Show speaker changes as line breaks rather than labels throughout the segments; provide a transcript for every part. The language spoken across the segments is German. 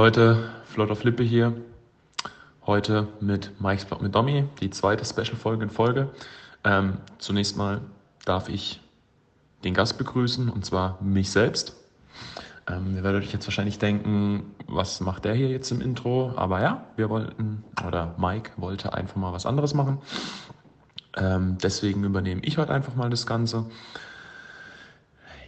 Leute, Flott auf Lippe hier. Heute mit Mike's Blog mit Domi, die zweite Special-Folge in Folge. Ähm, zunächst mal darf ich den Gast begrüßen, und zwar mich selbst. Ähm, ihr werdet euch jetzt wahrscheinlich denken, was macht der hier jetzt im Intro? Aber ja, wir wollten, oder Mike wollte einfach mal was anderes machen. Ähm, deswegen übernehme ich heute einfach mal das Ganze.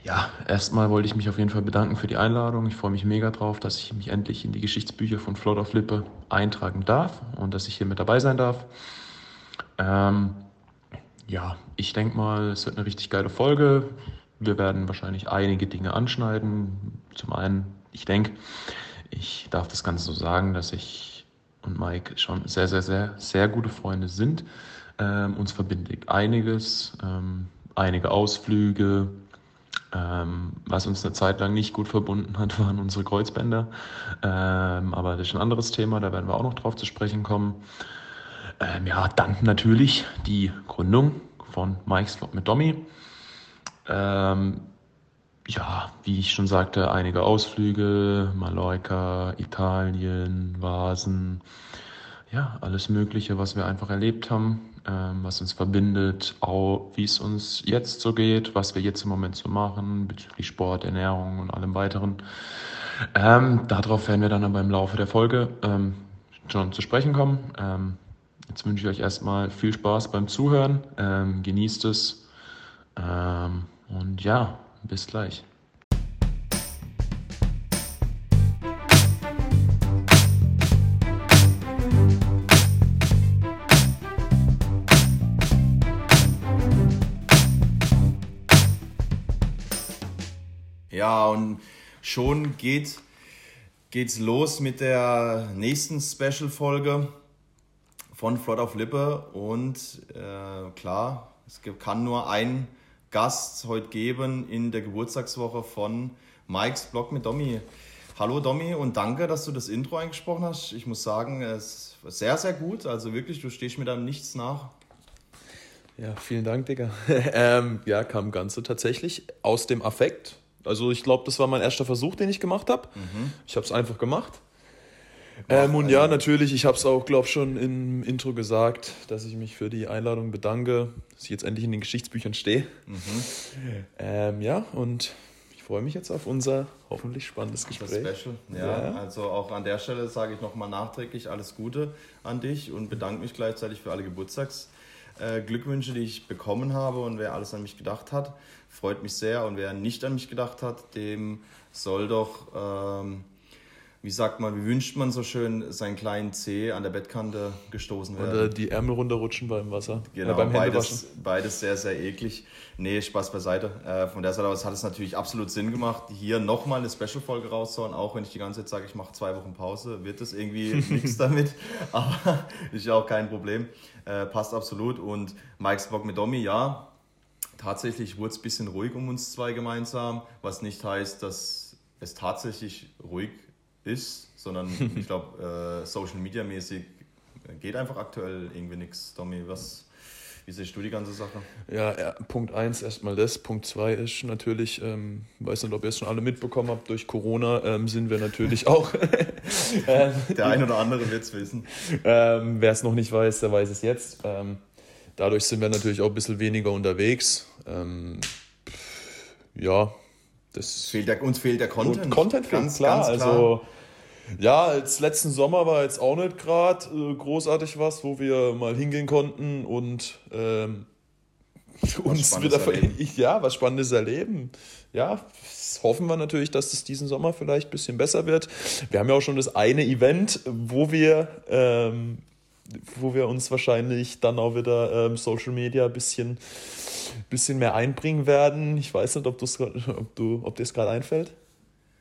Ja, erstmal wollte ich mich auf jeden Fall bedanken für die Einladung. Ich freue mich mega drauf, dass ich mich endlich in die Geschichtsbücher von Float of Lippe eintragen darf und dass ich hier mit dabei sein darf. Ähm, ja, ich denke mal, es wird eine richtig geile Folge. Wir werden wahrscheinlich einige Dinge anschneiden. Zum einen, ich denke, ich darf das Ganze so sagen, dass ich und Mike schon sehr, sehr, sehr, sehr gute Freunde sind. Ähm, uns verbindet einiges, ähm, einige Ausflüge, ähm, was uns eine Zeit lang nicht gut verbunden hat, waren unsere Kreuzbänder. Ähm, aber das ist ein anderes Thema, da werden wir auch noch drauf zu sprechen kommen. Ähm, ja, dann natürlich die Gründung von Mike's Vlog mit Domi. Ähm, ja, wie ich schon sagte, einige Ausflüge, Mallorca, Italien, Vasen, ja, alles Mögliche, was wir einfach erlebt haben was uns verbindet, auch wie es uns jetzt so geht, was wir jetzt im Moment so machen bezüglich Sport, Ernährung und allem weiteren. Ähm, darauf werden wir dann aber im Laufe der Folge ähm, schon zu sprechen kommen. Ähm, jetzt wünsche ich euch erstmal viel Spaß beim Zuhören, ähm, genießt es ähm, und ja, bis gleich.
Ja, und schon geht, geht's los mit der nächsten Special-Folge von Flott auf Lippe. Und äh, klar, es kann nur ein Gast heute geben in der Geburtstagswoche von Mikes Blog mit Domi. Hallo Domi und danke, dass du das Intro eingesprochen hast. Ich muss sagen, es ist sehr, sehr gut. Also wirklich, du stehst mir da nichts nach.
Ja, vielen Dank, Digga. ähm, ja, kam ganz so tatsächlich aus dem Affekt. Also ich glaube, das war mein erster Versuch, den ich gemacht habe. Mhm. Ich habe es einfach gemacht. Ähm, und ja, natürlich, ich habe es auch, glaube ich, schon im Intro gesagt, dass ich mich für die Einladung bedanke, dass ich jetzt endlich in den Geschichtsbüchern stehe. Mhm. Ähm, ja, und ich freue mich jetzt auf unser hoffentlich spannendes Gespräch. Das Special.
Ja, ja. also auch an der Stelle sage ich nochmal nachträglich alles Gute an dich und bedanke mich gleichzeitig für alle Geburtstagsglückwünsche, äh, die ich bekommen habe und wer alles an mich gedacht hat freut mich sehr. Und wer nicht an mich gedacht hat, dem soll doch, ähm, wie sagt man, wie wünscht man so schön, seinen kleinen Zeh an der Bettkante gestoßen werden.
Oder die Ärmel runterrutschen beim Wasser.
Genau, beim beides, beides sehr, sehr eklig. Nee, Spaß beiseite. Äh, von der Seite aus hat es natürlich absolut Sinn gemacht, hier nochmal eine Special-Folge rauszuhauen. Auch wenn ich die ganze Zeit sage, ich mache zwei Wochen Pause, wird es irgendwie nichts damit. Aber ist ja auch kein Problem. Äh, passt absolut. Und Mike's Bock mit Domi, ja, tatsächlich wurde es ein bisschen ruhig um uns zwei gemeinsam, was nicht heißt, dass es tatsächlich ruhig ist, sondern ich glaube, äh, Social Media mäßig geht einfach aktuell irgendwie nichts. Tommy, was, wie siehst du die ganze Sache?
Ja, ja Punkt 1 erstmal das. Punkt 2 ist natürlich, ähm, weiß nicht, ob ihr es schon alle mitbekommen habt, durch Corona ähm, sind wir natürlich auch.
ähm, der ein oder andere wird es wissen.
Ähm, Wer es noch nicht weiß, der weiß es jetzt. Dadurch sind wir natürlich auch ein bisschen weniger unterwegs. Ähm, ja, das.
Fehlt der, uns fehlt der Content.
Content fehlt, ganz, klar. Ganz klar. Also, ja, als letzten Sommer war jetzt auch nicht gerade äh, großartig was, wo wir mal hingehen konnten und ähm, uns wieder ja, was Spannendes erleben. Ja, hoffen wir natürlich, dass es diesen Sommer vielleicht ein bisschen besser wird. Wir haben ja auch schon das eine Event, wo wir ähm, wo wir uns wahrscheinlich dann auch wieder ähm, Social Media ein bisschen, bisschen mehr einbringen werden. Ich weiß nicht, ob, ob, du, ob dir das gerade einfällt.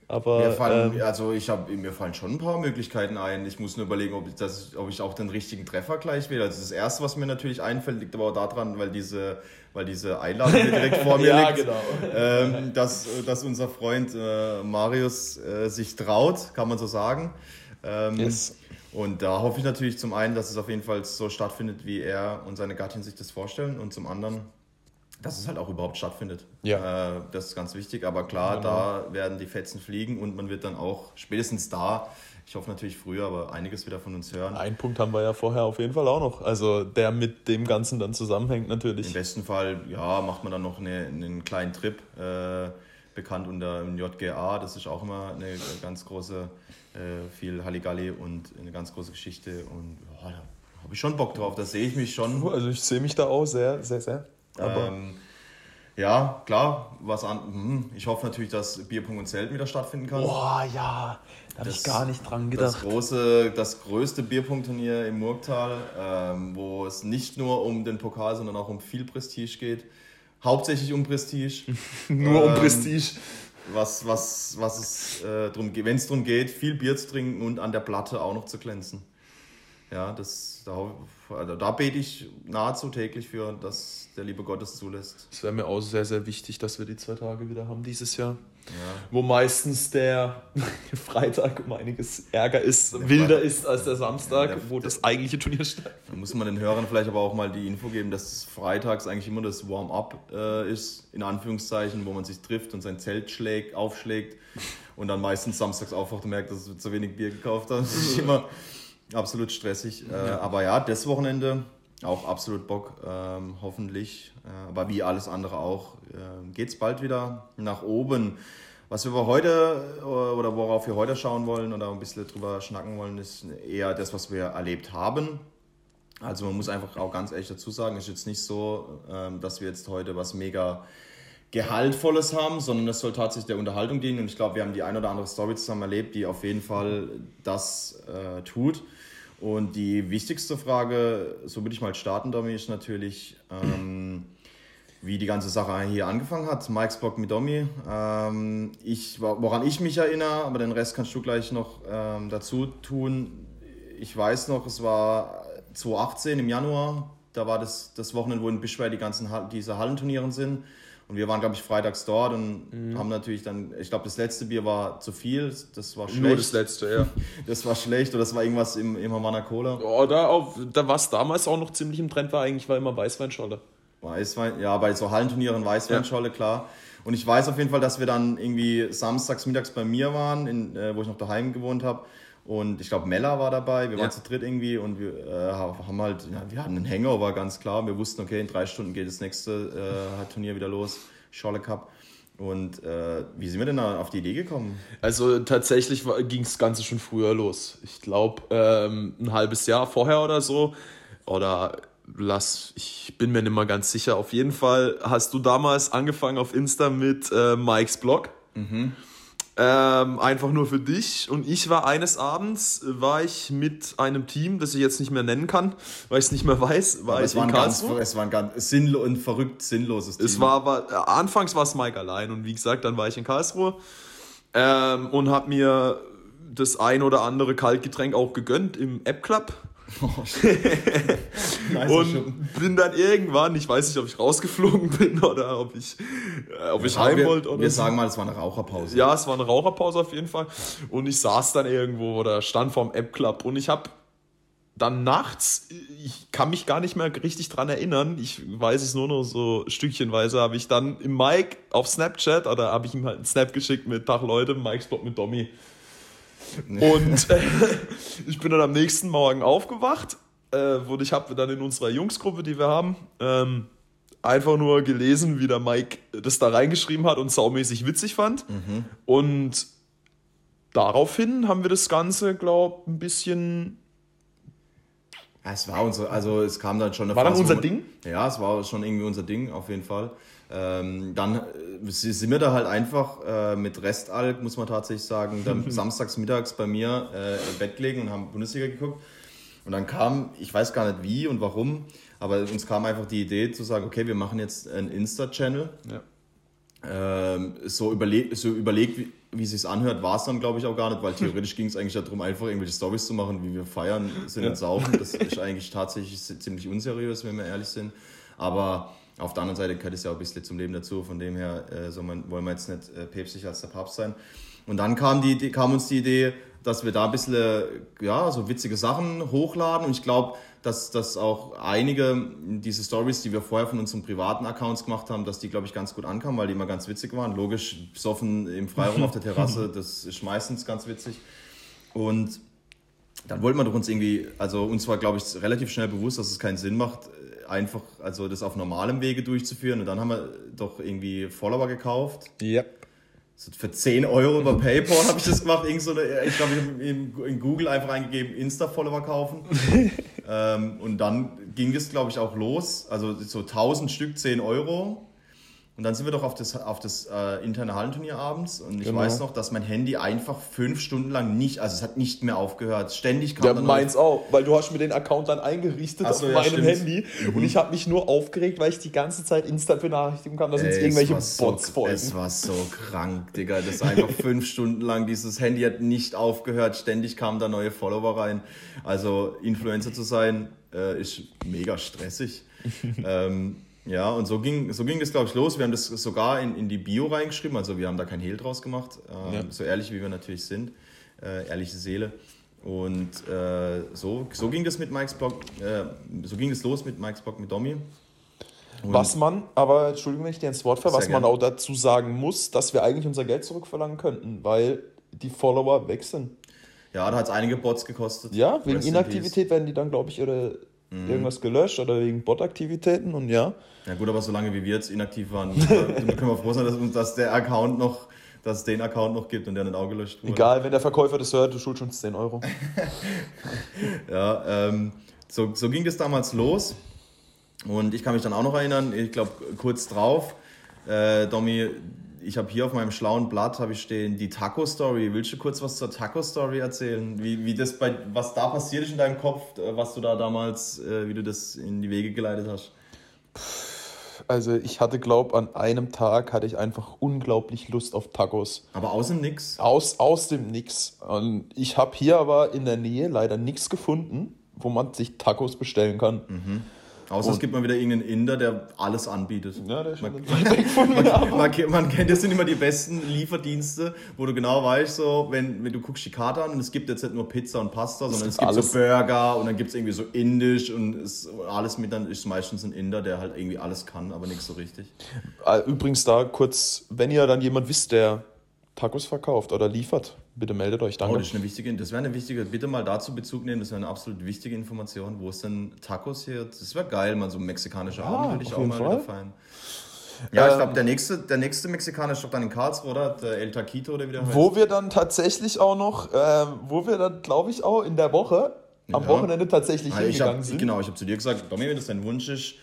Aber,
mir, fallen, ähm, also ich hab, mir fallen schon ein paar Möglichkeiten ein. Ich muss nur überlegen, ob ich, das, ob ich auch den richtigen Treffer gleich wähle. Also das Erste, was mir natürlich einfällt, liegt aber auch daran, weil diese, weil diese Einladung direkt vor mir ja, liegt. Genau. Ähm, dass, dass unser Freund äh, Marius äh, sich traut, kann man so sagen. Ähm, yes. Und da hoffe ich natürlich zum einen, dass es auf jeden Fall so stattfindet, wie er und seine Gattin sich das vorstellen. Und zum anderen dass es halt auch überhaupt stattfindet. Ja. Äh, das ist ganz wichtig. Aber klar, genau. da werden die Fetzen fliegen und man wird dann auch spätestens da, ich hoffe natürlich früher, aber einiges wieder von uns hören.
Einen Punkt haben wir ja vorher auf jeden Fall auch noch. Also der mit dem Ganzen dann zusammenhängt natürlich.
Im besten Fall, ja, macht man dann noch eine, einen kleinen Trip, äh, bekannt unter JGA. Das ist auch immer eine ganz große, äh, viel Halligalli und eine ganz große Geschichte. Und ja, da habe ich schon Bock drauf. Da sehe ich mich schon.
Also ich sehe mich da auch sehr, sehr, sehr.
Aber ähm, ja, klar, was an. Hm, ich hoffe natürlich, dass Bierpunkt und Zelten wieder stattfinden kann.
Boah, ja, da habe ich gar nicht dran gedacht.
Das, große, das größte Bierpunktturnier im Murgtal, ähm, wo es nicht nur um den Pokal, sondern auch um viel Prestige geht. Hauptsächlich um Prestige.
nur ähm, um Prestige.
Was, was, was es äh, drum wenn es darum geht, viel Bier zu trinken und an der Platte auch noch zu glänzen. Ja, das, da, also da bete ich nahezu täglich für, dass der liebe Gott es zulässt.
Es wäre mir auch sehr, sehr wichtig, dass wir die zwei Tage wieder haben dieses Jahr. Ja. Wo meistens der Freitag um einiges ärger ist, der wilder Freitag, ist als der Samstag, ja, der, wo das eigentliche Turnier stattfindet.
Da muss man den Hörern vielleicht aber auch mal die Info geben, dass freitags eigentlich immer das Warm-up äh, ist, in Anführungszeichen, wo man sich trifft und sein Zelt schlägt, aufschlägt und dann meistens samstags aufwacht und merkt, dass es zu wenig Bier gekauft hat. Das ist immer absolut stressig. Äh. Aber ja, das Wochenende auch absolut Bock, ähm, hoffentlich. Äh, aber wie alles andere auch, äh, geht es bald wieder nach oben. Was wir heute äh, oder worauf wir heute schauen wollen oder ein bisschen drüber schnacken wollen, ist eher das, was wir erlebt haben. Also man muss einfach auch ganz ehrlich dazu sagen, es ist jetzt nicht so, ähm, dass wir jetzt heute was mega Gehaltvolles haben, sondern es soll tatsächlich der Unterhaltung dienen. Und ich glaube, wir haben die ein oder andere Story zusammen erlebt, die auf jeden Fall das äh, tut. Und die wichtigste Frage, so würde ich mal starten damit, ist natürlich, ähm, wie die ganze Sache hier angefangen hat. Mike's Blog mit Domi. Ähm, ich, woran ich mich erinnere, aber den Rest kannst du gleich noch ähm, dazu tun. Ich weiß noch, es war 2018 im Januar. Da war das, das Wochenende, wo in Bischweiz die ganzen diese Hallenturnieren sind. Und wir waren, glaube ich, freitags dort und mhm. haben natürlich dann, ich glaube, das letzte Bier war zu viel, das war schlecht. Nur
das letzte, ja.
Das war schlecht oder das war irgendwas im, im Havana Cola.
Oh, da, auf, da was damals auch noch ziemlich im Trend war, eigentlich war immer Weißweinscholle.
Weißwein, ja, bei so Hallenturnieren Weißweinscholle, ja. klar. Und ich weiß auf jeden Fall, dass wir dann irgendwie samstags, mittags bei mir waren, in, äh, wo ich noch daheim gewohnt habe. Und ich glaube, Mella war dabei, wir ja. waren zu dritt irgendwie und wir äh, haben halt, ja, wir hatten einen Hangover, ganz klar. Wir wussten, okay, in drei Stunden geht das nächste äh, Turnier wieder los, Scholle Cup. Und äh, wie sind wir denn da auf die Idee gekommen?
Also tatsächlich ging das Ganze schon früher los. Ich glaube, ähm, ein halbes Jahr vorher oder so. Oder lass, ich bin mir nicht mal ganz sicher. Auf jeden Fall hast du damals angefangen auf Insta mit äh, Mikes Blog. Mhm. Ähm, einfach nur für dich. Und ich war eines Abends, war ich mit einem Team, das ich jetzt nicht mehr nennen kann, weil ich es nicht mehr weiß, war
aber ich es in Karlsruhe. Ganz, es war ein ganz sinnlo ein verrückt sinnloses
Team. Es war aber, äh, anfangs war es Mike allein und wie gesagt, dann war ich in Karlsruhe ähm, und habe mir das ein oder andere Kaltgetränk auch gegönnt im App Club. Oh, und bin dann irgendwann, ich weiß nicht, ob ich rausgeflogen bin oder ob ich, äh, ob ich ja, heim wollte.
Wir, wir sagen mal, es war eine Raucherpause.
Ja, es war eine Raucherpause auf jeden Fall. Und ich saß dann irgendwo oder stand vorm App Club und ich habe dann nachts, ich kann mich gar nicht mehr richtig dran erinnern, ich weiß es nur noch so stückchenweise, habe ich dann im Mike auf Snapchat oder habe ich ihm halt einen Snap geschickt mit Tag Leute, Mike's Spot mit Domi. Und äh, ich bin dann am nächsten Morgen aufgewacht äh, und ich habe dann in unserer Jungsgruppe, die wir haben, ähm, einfach nur gelesen, wie der Mike das da reingeschrieben hat und saumäßig witzig fand. Mhm. Und daraufhin haben wir das Ganze, glaube ich, ein bisschen.
Ja, es war unser, also es kam dann schon
eine War Phase, dann unser Ding?
Ja, es war schon irgendwie unser Ding, auf jeden Fall. Ähm, dann sind wir da halt einfach äh, mit Restalk, muss man tatsächlich sagen, dann samstags mittags bei mir äh, im Bett gelegen und haben Bundesliga geguckt. Und dann kam, ich weiß gar nicht wie und warum, aber uns kam einfach die Idee zu sagen, okay, wir machen jetzt einen Insta-Channel. Ja. Ähm, so, überleg, so überlegt, wie, wie es sich anhört, war es dann, glaube ich, auch gar nicht, weil theoretisch ging es eigentlich darum, einfach irgendwelche Stories zu machen, wie wir feiern, sind ja. und saufen. Das ist eigentlich tatsächlich ziemlich unseriös, wenn wir ehrlich sind. Aber auf der anderen Seite gehört es ja auch ein bisschen zum Leben dazu, von dem her äh, so man, wollen wir jetzt nicht äh, päpstlich als der Papst sein. Und dann kam, die, kam uns die Idee, dass wir da ein bisschen ja, so witzige Sachen hochladen. Und ich glaube, dass, dass auch einige diese Stories, die wir vorher von unseren privaten Accounts gemacht haben, dass die, glaube ich, ganz gut ankamen, weil die immer ganz witzig waren. Logisch, besoffen im Freiraum auf der Terrasse, das ist meistens ganz witzig. Und dann wollten wir doch uns irgendwie, also uns war, glaube ich, relativ schnell bewusst, dass es keinen Sinn macht, einfach also das auf normalem Wege durchzuführen. Und dann haben wir doch irgendwie Follower gekauft.
Ja.
So für 10 Euro über PayPal habe ich das gemacht. Irgend so eine, ich glaube, ich habe in, in, Google einfach eingegeben, Insta-Follower kaufen. ähm, und dann ging es, glaube ich, auch los. Also so 1000 Stück, 10 Euro. Und dann sind wir doch auf das, auf das äh, interne Hallenturnier abends und ich genau. weiß noch, dass mein Handy einfach fünf Stunden lang nicht, also es hat nicht mehr aufgehört. Ständig kam
ja, dann meins auch, weil du hast mir den Account dann eingerichtet so, auf ja, meinem stimmt. Handy mhm. und ich habe mich nur aufgeregt, weil ich die ganze Zeit Insta-Benachrichtigungen kam, dass jetzt irgendwelche Bots
so,
folgen.
Es war so krank, Digga. Das einfach fünf Stunden lang, dieses Handy hat nicht aufgehört, ständig kamen da neue Follower rein. Also Influencer zu sein, äh, ist mega stressig. ähm, ja, und so ging, so ging das, glaube ich, los. Wir haben das sogar in, in die Bio reingeschrieben, also wir haben da kein Hehl draus gemacht, ähm, ja. so ehrlich wie wir natürlich sind, äh, ehrliche Seele. Und äh, so, so ging das mit Mikes Blog, äh, so ging es los mit Mikes Blog mit Domi.
Und was man, aber Entschuldigung, wenn ich dir ins Wort falle, was gerne. man auch dazu sagen muss, dass wir eigentlich unser Geld zurückverlangen könnten, weil die Follower wechseln.
Ja, da hat es einige Bots gekostet.
Ja, wegen Inaktivität werden die dann, glaube ich, ihre mhm. irgendwas gelöscht oder wegen Bot-Aktivitäten und ja.
Ja gut, aber solange wie wir jetzt inaktiv waren, können wir froh sein, dass, dass der Account noch dass es den Account noch gibt und der nicht auch gelöscht
wurde. Egal, wenn der Verkäufer das hört, du schuldest uns 10 Euro.
ja, ähm, so, so ging das damals los. Und ich kann mich dann auch noch erinnern, ich glaube kurz drauf, äh, Domi, ich habe hier auf meinem schlauen Blatt habe ich stehen die Taco Story. Willst du kurz was zur Taco Story erzählen? Wie, wie das bei was da passiert ist in deinem Kopf, äh, was du da damals, äh, wie du das in die Wege geleitet hast?
Also ich hatte, glaube an einem Tag hatte ich einfach unglaublich Lust auf Tacos.
Aber aus dem Nix?
Aus, aus dem Nix. Und ich habe hier aber in der Nähe leider nichts gefunden, wo man sich Tacos bestellen kann.
Mhm. Außer und es gibt mal wieder irgendeinen Inder, der alles anbietet. Ja, der ist man, man, man, man, man, kennt, das sind immer die besten Lieferdienste, wo du genau weißt, so, wenn, wenn du guckst die Karte an und es gibt jetzt nicht nur Pizza und Pasta, sondern es gibt alles. so Burger und dann gibt es irgendwie so Indisch und es, alles mit, dann ist meistens ein Inder, der halt irgendwie alles kann, aber nichts so richtig.
Äh, übrigens da kurz, wenn ihr dann jemand wisst, der Tacos verkauft oder liefert, bitte meldet euch. Danke.
Oh, das, ist eine wichtige, das wäre eine wichtige, bitte mal dazu Bezug nehmen, das wäre eine absolut wichtige Information. Wo ist denn Tacos hier? Das wäre geil, mal so ein mexikanischer ja, Abend würde ich auch mal Fall. wieder feiern. Ja, ähm, ich glaube, der nächste, der nächste Mexikaner ist doch dann in Karlsruhe, oder? Der El Taquito oder wie der
heißt. Wo wir dann tatsächlich auch noch, äh, wo wir dann, glaube ich, auch in der Woche, am ja. Wochenende tatsächlich
ja, hingegangen hab, sind. Genau, ich habe zu dir gesagt, Domi, wenn das dein Wunsch ist,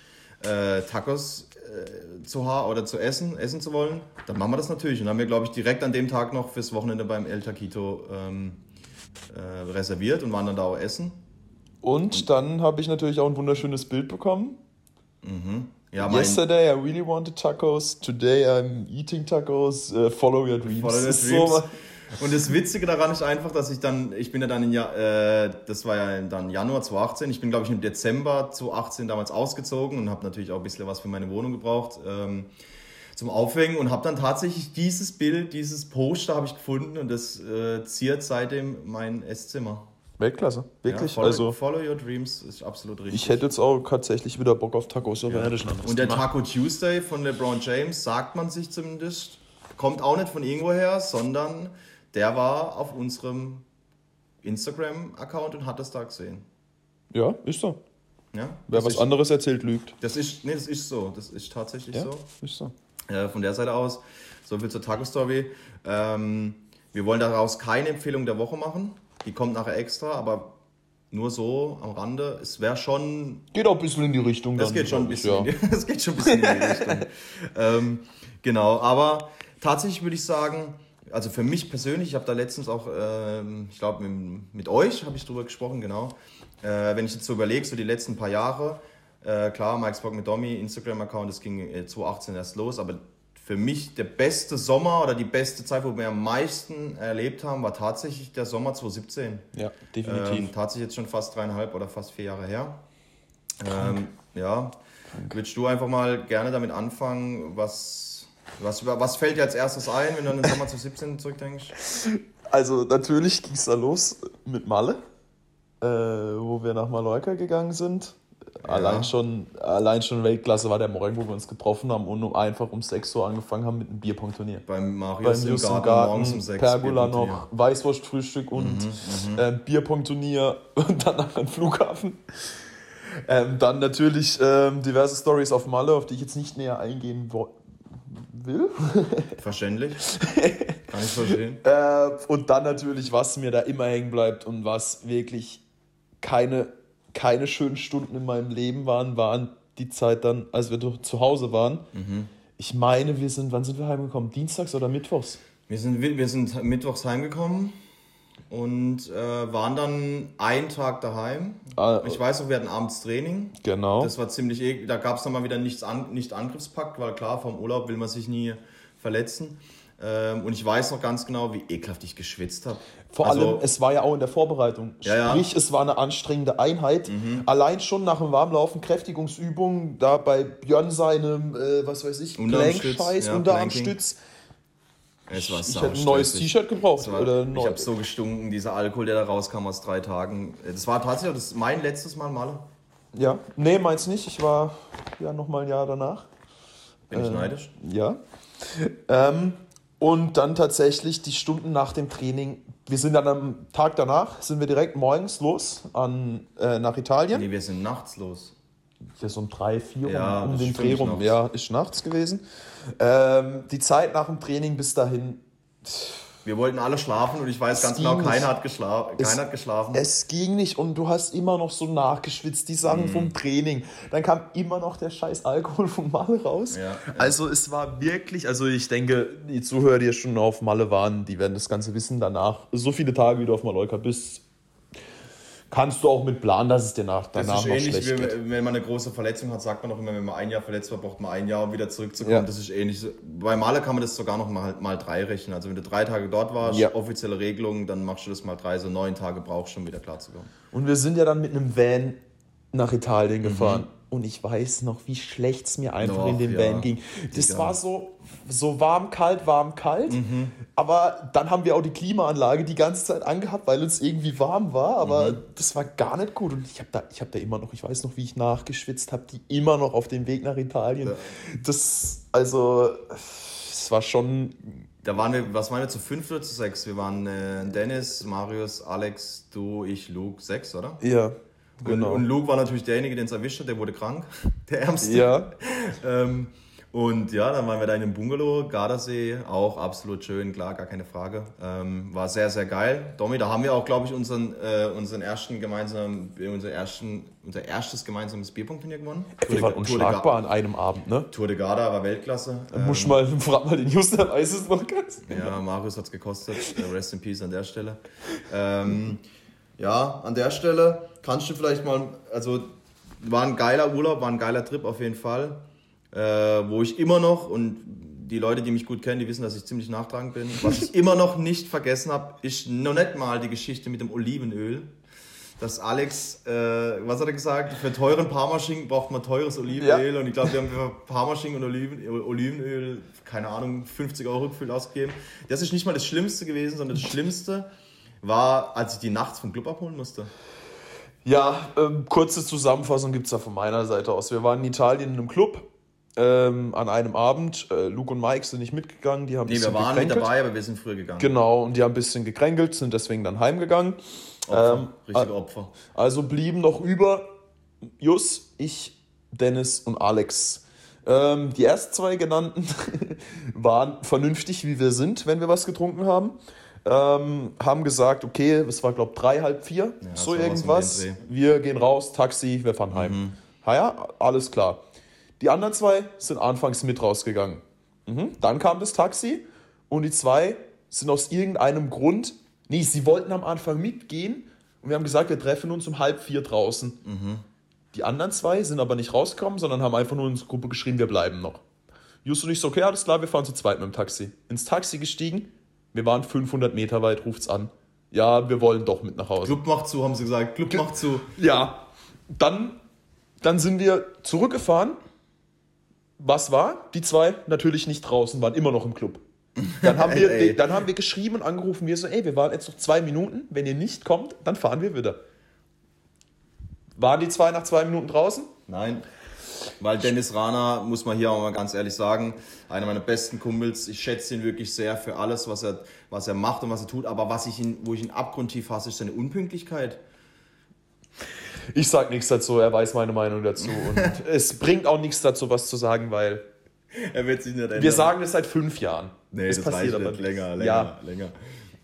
äh, Tacos äh, zu haben oder zu essen, essen zu wollen, dann machen wir das natürlich. Und haben wir, glaube ich, direkt an dem Tag noch fürs Wochenende beim El Taquito ähm, äh, reserviert und waren dann da auch essen.
Und dann habe ich natürlich auch ein wunderschönes Bild bekommen.
Mhm. Ja,
Yesterday I really wanted tacos, today I'm eating tacos, uh, follow your dreams. Follow your dreams.
Und das Witzige daran ist einfach, dass ich dann, ich bin ja dann in, äh, das war ja dann Januar 2018, ich bin glaube ich im Dezember 2018 damals ausgezogen und habe natürlich auch ein bisschen was für meine Wohnung gebraucht ähm, zum Aufhängen und habe dann tatsächlich dieses Bild, dieses Poster habe ich gefunden und das äh, ziert seitdem mein Esszimmer.
Weltklasse, wirklich.
Ja, follow, also, follow your dreams ist absolut richtig.
Ich hätte jetzt auch tatsächlich wieder Bock auf Tacos, aber ja.
Und der Taco Tuesday von LeBron James, sagt man sich zumindest, kommt auch nicht von irgendwoher, sondern der war auf unserem Instagram-Account und hat das da gesehen.
Ja, ist so.
Ja,
Wer was
ist,
anderes erzählt, lügt.
Das ist, nee, das ist so. Das ist tatsächlich
ja,
so.
Ist so.
Äh, von der Seite aus, so viel zur Taco-Story. Ähm, wir wollen daraus keine Empfehlung der Woche machen. Die kommt nachher extra, aber nur so am Rande. Es wäre schon.
Geht auch ein bisschen in die Richtung.
Das, geht, schon ein bisschen ja. das geht schon ein bisschen in die Richtung. ähm, genau, aber tatsächlich würde ich sagen, also für mich persönlich, ich habe da letztens auch, ähm, ich glaube mit, mit, euch habe ich drüber gesprochen, genau. Äh, wenn ich jetzt so überlege, so die letzten paar Jahre, äh, klar, Mike's Bock mit Domi, Instagram-Account, das ging äh, 2018 erst los, aber für mich der beste Sommer oder die beste Zeit, wo wir am meisten erlebt haben, war tatsächlich der Sommer 2017.
Ja, definitiv.
Ähm, tatsächlich jetzt schon fast dreieinhalb oder fast vier Jahre her. Ähm, ja, würdest du einfach mal gerne damit anfangen, was was, was fällt dir als erstes ein, wenn du an den Sommer 2017 zurückdenkst?
Also natürlich ging es da los mit Malle. äh, wo wir nach Mallorca gegangen sind. Ja. Allein, schon, allein schon Weltklasse war der Morgen, wo wir uns getroffen haben und einfach um 6 Uhr angefangen haben mit einem Bierpong-Turnier. Beim Marius Beim im Garten, Garten morgens um 6 Pergola noch, Weißwurstfrühstück und mhm, äh, Bierpong-Turnier und dann nach einem Flughafen. Ähm, dann natürlich ähm, diverse Stories auf Malle, auf die ich jetzt nicht näher eingehen will.
Verständlich. Kann ich verstehen.
Äh, und dann natürlich, was mir da immer hängen bleibt und was wirklich keine keine schönen Stunden in meinem Leben waren, waren die Zeit dann, als wir zu Hause waren. Mhm. Ich meine, wir sind, wann sind wir heimgekommen? Dienstags oder Mittwochs?
Wir sind, wir sind Mittwochs heimgekommen und äh, waren dann einen Tag daheim. Ah, ich weiß noch, wir hatten abends Training. Genau. Das war ziemlich, e da gab es dann mal wieder nichts an, nicht Angriffspakt, weil klar, vom Urlaub will man sich nie verletzen. Ähm, und ich weiß noch ganz genau, wie ekelhaft ich geschwitzt habe.
Vor also, allem, es war ja auch in der Vorbereitung. Ja, Sprich, ja. es war eine anstrengende Einheit. Mhm. Allein schon nach dem Warmlaufen, Kräftigungsübungen, da bei Björn seinem, äh, was weiß ich, Gelenkscheiß, ja, Unterarmstütz. Es war ich hätte ein neues T-Shirt gebraucht.
War, oder ich habe so gestunken, dieser Alkohol, der da rauskam aus drei Tagen. Das war tatsächlich das mein letztes Mal Maler.
Ja, nee, meins nicht. Ich war ja noch mal ein Jahr danach.
Bin ich äh, neidisch?
Ja. Ähm, und dann tatsächlich die Stunden nach dem Training. Wir sind dann am Tag danach, sind wir direkt morgens los an, äh, nach Italien.
Nee, wir sind nachts los.
Ja, so um drei, vier ja, um, um den Dreh rum. Ja, ist nachts gewesen. Ähm, die Zeit nach dem Training bis dahin.
Wir wollten alle schlafen und ich weiß ganz genau, keiner hat, geschla es, keiner hat geschlafen.
Es ging nicht und du hast immer noch so nachgeschwitzt, die Sachen mm. vom Training. Dann kam immer noch der scheiß Alkohol vom Malle raus. Ja, ja. Also es war wirklich, also ich denke, die Zuhörer, die schon auf Malle waren, die werden das Ganze wissen danach. So viele Tage, wie du auf Mallorca bist, kannst du auch mit planen, dass es dir nach, danach das ist
noch ähnlich, schlecht wie, geht. Wenn man eine große Verletzung hat, sagt man auch immer, wenn man ein Jahr verletzt war, braucht man ein Jahr, um wieder zurückzukommen. Ja. Das ist ähnlich. Bei Male kann man das sogar noch mal, mal drei rechnen. Also wenn du drei Tage dort warst, ja. offizielle Regelung, dann machst du das mal drei, so neun Tage brauchst du, um wieder klarzukommen.
Und wir sind ja dann mit einem Van nach Italien gefahren. Mhm. Und ich weiß noch, wie schlecht es mir einfach Doch, in dem ja. Van ging. Das ja. war so, so warm, kalt, warm, kalt. Mhm. Aber dann haben wir auch die Klimaanlage die ganze Zeit angehabt, weil uns irgendwie warm war. Aber mhm. das war gar nicht gut. Und ich habe da, hab da immer noch, ich weiß noch, wie ich nachgeschwitzt habe, die immer noch auf dem Weg nach Italien. Ja. Das, also, es war schon.
Da waren wir, was waren wir zu fünf oder zu sechs? Wir waren äh, Dennis, Marius, Alex, du, ich, Luke, sechs, oder? Ja. Genau. Und, und Luke war natürlich derjenige, den es erwischt hat, der wurde krank, der Ärmste. Ja. ähm, und ja, dann waren wir da in einem Bungalow, Gardasee, auch absolut schön, klar, gar keine Frage. Ähm, war sehr, sehr geil. Domi, da haben wir auch, glaube ich, unseren, äh, unseren ersten gemeinsamen, unser, ersten, unser erstes gemeinsames Bierpunktturnier gewonnen.
Wir waren unschlagbar an einem Abend, ne?
Tour de Garda war Weltklasse.
Ähm, muss mal, frag mal den Houston, weiß es noch ganz.
Ja, Marius hat es gekostet. Äh, rest in Peace an der Stelle. Ähm, ja, an der Stelle kannst du vielleicht mal, also war ein geiler Urlaub, war ein geiler Trip auf jeden Fall, äh, wo ich immer noch, und die Leute, die mich gut kennen, die wissen, dass ich ziemlich nachtragend bin, was ich immer noch nicht vergessen habe, ist noch nicht mal die Geschichte mit dem Olivenöl. Dass Alex, äh, was hat er gesagt? Für teuren Parmaschinken braucht man teures Olivenöl. Ja. Und ich glaube, wir haben für Parmaschinken und Oliven, Olivenöl, keine Ahnung, 50 Euro gefühlt ausgegeben. Das ist nicht mal das Schlimmste gewesen, sondern das Schlimmste war, als ich die nachts vom Club abholen musste.
Ja, ähm, kurze Zusammenfassung gibt es da von meiner Seite aus. Wir waren in Italien in einem Club ähm, an einem Abend. Äh, Luke und Mike sind nicht mitgegangen. Die haben nee, wir waren gekränkelt. mit dabei, aber wir sind früher gegangen. Genau, und die haben ein bisschen gekränkelt, sind deswegen dann heimgegangen. Opfer, ähm, richtige Opfer. Also blieben noch über Jus, ich, Dennis und Alex. Ähm, die ersten zwei genannten waren vernünftig, wie wir sind, wenn wir was getrunken haben ähm, haben gesagt, okay, es war glaube ich drei, halb vier, ja, so irgendwas. Wir gehen raus, Taxi, wir fahren heim. Mhm. Ja, alles klar. Die anderen zwei sind anfangs mit rausgegangen. Mhm. Dann kam das Taxi und die zwei sind aus irgendeinem Grund, nee, sie wollten am Anfang mitgehen und wir haben gesagt, wir treffen uns um halb vier draußen. Mhm. Die anderen zwei sind aber nicht rausgekommen, sondern haben einfach nur in unsere Gruppe geschrieben, wir bleiben noch. Just und ich so, okay, alles klar, wir fahren zu zweit mit dem Taxi. Ins Taxi gestiegen, wir waren 500 Meter weit, ruft's an. Ja, wir wollen doch mit nach Hause.
Club macht zu, haben sie gesagt. Club Ge macht zu.
Ja. Dann, dann sind wir zurückgefahren. Was war? Die zwei natürlich nicht draußen, waren immer noch im Club. Dann haben, wir, ey, ey. dann haben wir geschrieben und angerufen, wir so, ey, wir waren jetzt noch zwei Minuten, wenn ihr nicht kommt, dann fahren wir wieder. Waren die zwei nach zwei Minuten draußen?
Nein. Weil Dennis Rana, muss man hier auch mal ganz ehrlich sagen, einer meiner besten Kumpels. Ich schätze ihn wirklich sehr für alles, was er, was er macht und was er tut. Aber was ich ihn, wo ich ihn abgrundtief hasse, ist seine Unpünktlichkeit.
Ich sag nichts dazu, er weiß meine Meinung dazu. Und es bringt auch nichts dazu, was zu sagen, weil. Er wird sich nicht ändern. Wir sagen es seit fünf Jahren. Nee, das, das passiert aber nicht. länger, länger, ja. länger.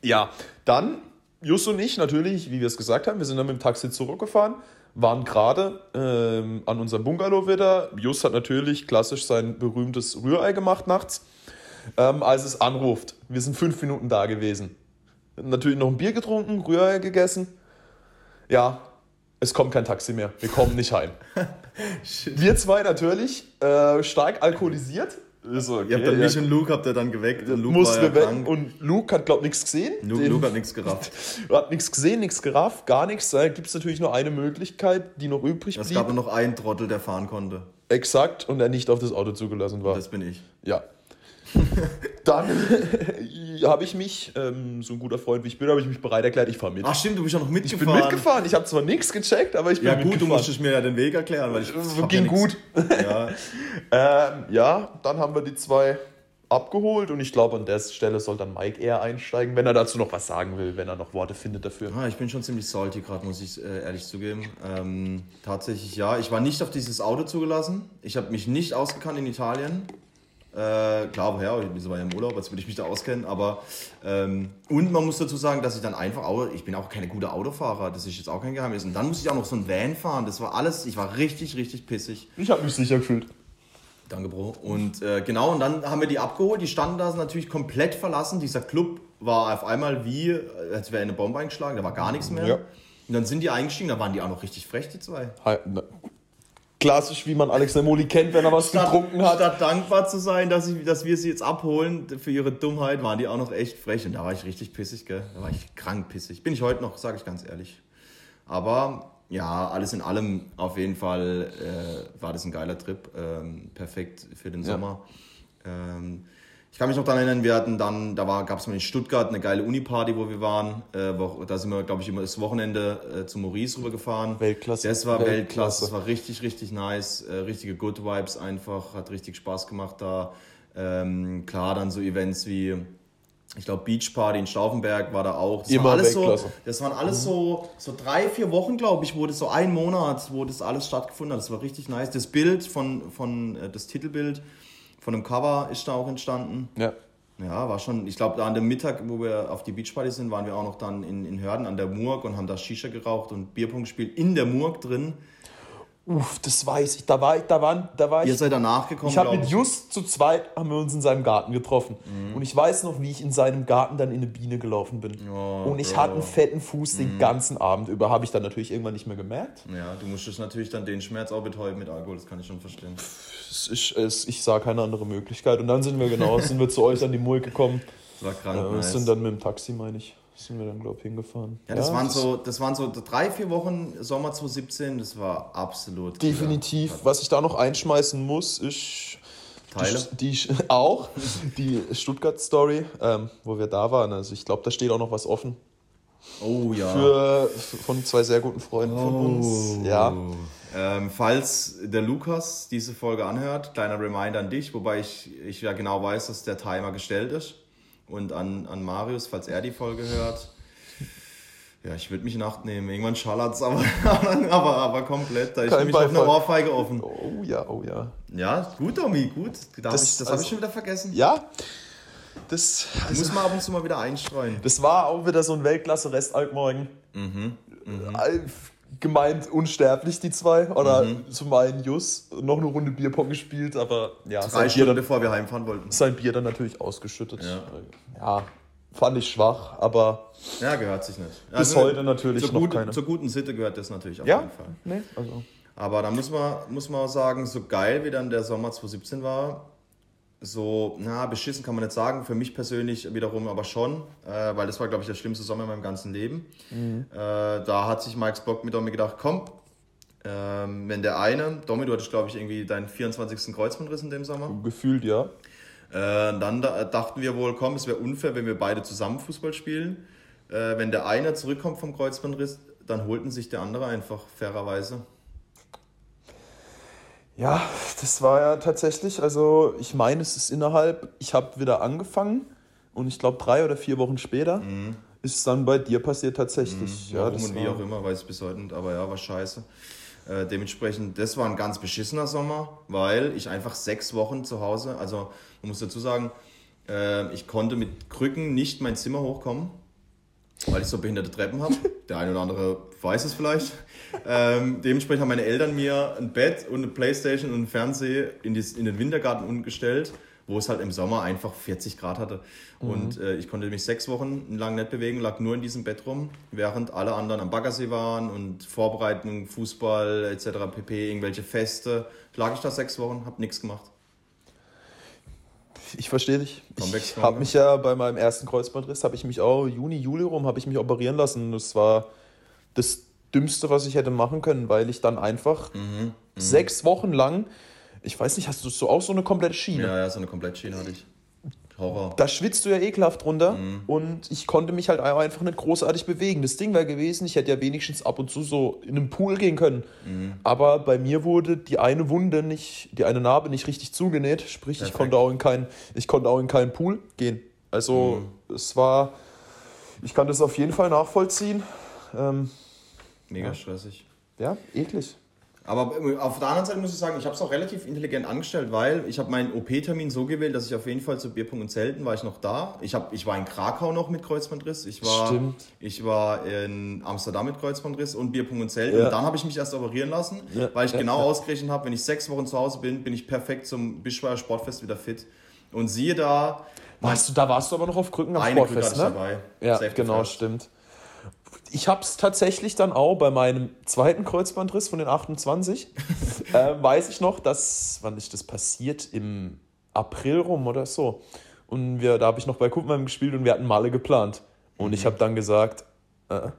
Ja, dann Just und ich natürlich, wie wir es gesagt haben, wir sind dann mit dem Taxi zurückgefahren, waren gerade ähm, an unserem Bungalow wieder. Just hat natürlich klassisch sein berühmtes Rührei gemacht nachts, ähm, als es anruft. Wir sind fünf Minuten da gewesen. Natürlich noch ein Bier getrunken, Rührei gegessen. Ja, es kommt kein Taxi mehr. Wir kommen nicht heim. wir zwei natürlich äh, stark alkoholisiert,
ist okay. Ihr habt dann mich und Luke habt ihr dann geweckt. Und Luke
war ja krank. Und Luke hat, glaube ich, nichts gesehen.
Luke, Luke hat nichts gerafft.
hat nichts gesehen, nichts gerafft, gar nichts. Da gibt es natürlich nur eine Möglichkeit, die noch übrig
blieb. Es gab nur noch einen Trottel, der fahren konnte.
Exakt, und der nicht auf das Auto zugelassen war.
Das bin ich.
Ja. Dann habe ich mich, ähm, so ein guter Freund wie ich bin, habe ich mich bereit erklärt, ich fahre mit.
Ach stimmt, du bist ja noch mitgefahren.
Ich bin mitgefahren. Ich habe zwar nichts gecheckt, aber ich bin
Ja gut, mitgefahren. du musstest mir ja den Weg erklären, weil ich
äh, ging ja gut. Ja. ähm, ja, dann haben wir die zwei abgeholt und ich glaube, an der Stelle soll dann Mike eher einsteigen, wenn er dazu noch was sagen will, wenn er noch Worte findet dafür.
Ah, ich bin schon ziemlich salty gerade, muss ich äh, ehrlich zugeben. Ähm, tatsächlich ja, ich war nicht auf dieses Auto zugelassen. Ich habe mich nicht ausgekannt in Italien. Äh, klar, woher? Ich war ja im Urlaub, als würde ich mich da auskennen. Aber ähm, und man muss dazu sagen, dass ich dann einfach auch, ich bin auch keine gute Autofahrer, das ist jetzt auch kein Geheimnis. Und dann musste ich auch noch so ein Van fahren. Das war alles, ich war richtig, richtig pissig.
Ich habe mich sicher gefühlt.
Danke, Bro. Und äh, genau, und dann haben wir die abgeholt. Die standen da natürlich komplett verlassen. Dieser Club war auf einmal wie, als wäre eine Bombe eingeschlagen. Da war gar nichts mehr. Ja. Und dann sind die eingestiegen, da waren die auch noch richtig frech, die zwei.
Hi, klassisch, wie man Alex Nemoli kennt, wenn er was statt, getrunken hat.
Statt dankbar zu sein, dass, ich, dass wir sie jetzt abholen für ihre Dummheit, waren die auch noch echt frech. Und da war ich richtig pissig, gell? Da war ich krank pissig. Bin ich heute noch, sage ich ganz ehrlich. Aber ja, alles in allem auf jeden Fall äh, war das ein geiler Trip. Ähm, perfekt für den Sommer. Ja. Ähm, ich kann mich noch daran erinnern, wir hatten dann, da gab es mal in Stuttgart eine geile Uni-Party, wo wir waren. Äh, wo, da sind wir, glaube ich, immer das Wochenende äh, zu Maurice rübergefahren. Weltklasse. Das war Weltklasse. Weltklasse. Das war richtig, richtig nice. Äh, richtige Good Vibes einfach. Hat richtig Spaß gemacht da. Ähm, klar, dann so Events wie ich glaube, Beach Party in Stauffenberg war da auch. Das Immer war alles so, Das waren alles mhm. so, so drei, vier Wochen, glaube ich, wo das so ein Monat, wo das alles stattgefunden hat. Das war richtig nice. Das Bild von, von äh, das Titelbild von einem Cover ist da auch entstanden. Ja. Ja, war schon, ich glaube, da an dem Mittag, wo wir auf die Beachparty sind, waren wir auch noch dann in, in Hörden an der Murg und haben da Shisha geraucht und Bierpunkt gespielt in der Murg drin.
Uff, das weiß ich. Da war ich, da war, da war
Ihr seid danach gekommen.
Ich habe mit Just zu zweit haben wir uns in seinem Garten getroffen. Mhm. Und ich weiß noch, wie ich in seinem Garten dann in eine Biene gelaufen bin. Oh, und ich Bro. hatte einen fetten Fuß mhm. den ganzen Abend über. Habe ich dann natürlich irgendwann nicht mehr gemerkt.
Ja, du musstest natürlich dann den Schmerz auch betäuben mit Alkohol. Das kann ich schon verstehen.
Es ist, es, ich sah keine andere Möglichkeit. Und dann sind wir genau, sind wir zu euch an die Mulk gekommen. Das war krank. Äh, nice. sind dann mit dem Taxi, meine ich sind wir dann, glaube ich, hingefahren.
Ja, das, ja, waren so, das waren so drei, vier Wochen Sommer 2017, das war absolut.
Definitiv. Klar. Was ich da noch einschmeißen muss, ist. Teile? Die, die auch, die Stuttgart-Story, ähm, wo wir da waren. Also ich glaube, da steht auch noch was offen.
Oh ja.
Für, von zwei sehr guten Freunden oh. von uns. Ja.
Ähm, falls der Lukas diese Folge anhört, kleiner Reminder an dich, wobei ich, ich ja genau weiß, dass der Timer gestellt ist und an, an Marius, falls er die Folge hört. Ja, ich würde mich in Acht nehmen. Irgendwann schallert es aber, aber, aber komplett. Da ist nämlich noch eine Ohrfeige offen.
Oh ja, oh ja.
Ja, gut, Domi, gut. das das also, habe ich schon wieder vergessen.
Ja. Das
also, muss man ab und zu mal wieder einstreuen.
Das war auch wieder so ein Weltklasse-Restaltmorgen. Mhm. mhm gemeint unsterblich, die zwei. Oder mhm. zum einen Jus noch eine Runde Bierpong gespielt, aber ja.
Drei Stunden dann, bevor wir heimfahren wollten.
Sein Bier dann natürlich ausgeschüttet. Ja, ja fand ich schwach, aber.
Ja, gehört sich nicht.
Bis also, heute natürlich
noch gut, keine. Zur guten Sitte gehört das natürlich auf
ja?
jeden Fall.
Nee, also.
Aber da muss man, muss man auch sagen, so geil wie dann der Sommer 2017 war, so, na, beschissen kann man nicht sagen, für mich persönlich wiederum aber schon, äh, weil das war, glaube ich, der schlimmste Sommer in meinem ganzen Leben. Mhm. Äh, da hat sich Mike's Bock mit Domi gedacht, komm, ähm, wenn der eine, Domi, du hattest, glaube ich, irgendwie deinen 24. Kreuzbandriss in dem Sommer.
Gefühlt, ja.
Äh, dann da, dachten wir wohl, komm, es wäre unfair, wenn wir beide zusammen Fußball spielen. Äh, wenn der eine zurückkommt vom Kreuzbandriss, dann holten sich der andere einfach fairerweise.
Ja, das war ja tatsächlich, also ich meine, es ist innerhalb, ich habe wieder angefangen und ich glaube drei oder vier Wochen später mhm. ist es dann bei dir passiert tatsächlich. Mhm,
warum ja, und wie auch immer, weiß ich bis heute nicht, aber ja, war scheiße. Äh, dementsprechend, das war ein ganz beschissener Sommer, weil ich einfach sechs Wochen zu Hause, also man muss dazu sagen, äh, ich konnte mit Krücken nicht mein Zimmer hochkommen, weil ich so behinderte Treppen habe. Der eine oder andere weiß es vielleicht. Ähm, dementsprechend haben meine Eltern mir ein Bett und eine Playstation und einen Fernseher in, in den Wintergarten unten gestellt wo es halt im Sommer einfach 40 Grad hatte. Mhm. Und äh, ich konnte mich sechs Wochen lang nicht bewegen, lag nur in diesem Bett rum, während alle anderen am Baggersee waren und Vorbereitungen, Fußball etc. pp, irgendwelche Feste. Lag ich da sechs Wochen, habe nichts gemacht.
Ich verstehe dich. Ich habe mich ja bei meinem ersten Kreuzbandriss, habe ich mich auch Juni, Juli rum, habe ich mich operieren lassen. Das war das Dümmste, was ich hätte machen können, weil ich dann einfach mhm, mhm. sechs Wochen lang ich weiß nicht, hast du so auch so eine komplette Schiene?
Ja, ja, so eine komplette Schiene hatte ich.
Horror. Da schwitzt du ja ekelhaft runter mhm. und ich konnte mich halt einfach nicht großartig bewegen. Das Ding wäre gewesen, ich hätte ja wenigstens ab und zu so in einen Pool gehen können. Mhm. Aber bei mir wurde die eine Wunde nicht, die eine Narbe nicht richtig zugenäht. Sprich, ich konnte, auch in kein, ich konnte auch in keinen Pool gehen. Also mhm. es war, ich kann das auf jeden Fall nachvollziehen. Ähm,
Mega ja. stressig.
Ja, eklig.
Aber auf der anderen Seite muss ich sagen, ich habe es auch relativ intelligent angestellt, weil ich habe meinen OP-Termin so gewählt, dass ich auf jeden Fall zu Bierpunkt und Zelten war ich noch da. Ich, hab, ich war in Krakau noch mit Kreuzbandriss. Ich war, Stimmt. Ich war in Amsterdam mit Kreuzbandriss und Bierpunkt und Zelten. Ja. Und dann habe ich mich erst operieren lassen, ja. weil ich ja. genau ausgerechnet habe, wenn ich sechs Wochen zu Hause bin, bin ich perfekt zum Bischweier Sportfest wieder fit. Und siehe da...
Weißt du, da warst du aber noch auf Krücken am Sportfest, ne? dabei. Ja, genau, stimmt ich habe es tatsächlich dann auch bei meinem zweiten Kreuzbandriss von den 28, äh, weiß ich noch, dass, wann ist das passiert? Im April rum oder so. Und wir, da habe ich noch bei Kuppenheim gespielt und wir hatten Male geplant. Und mhm. ich habe dann gesagt, äh,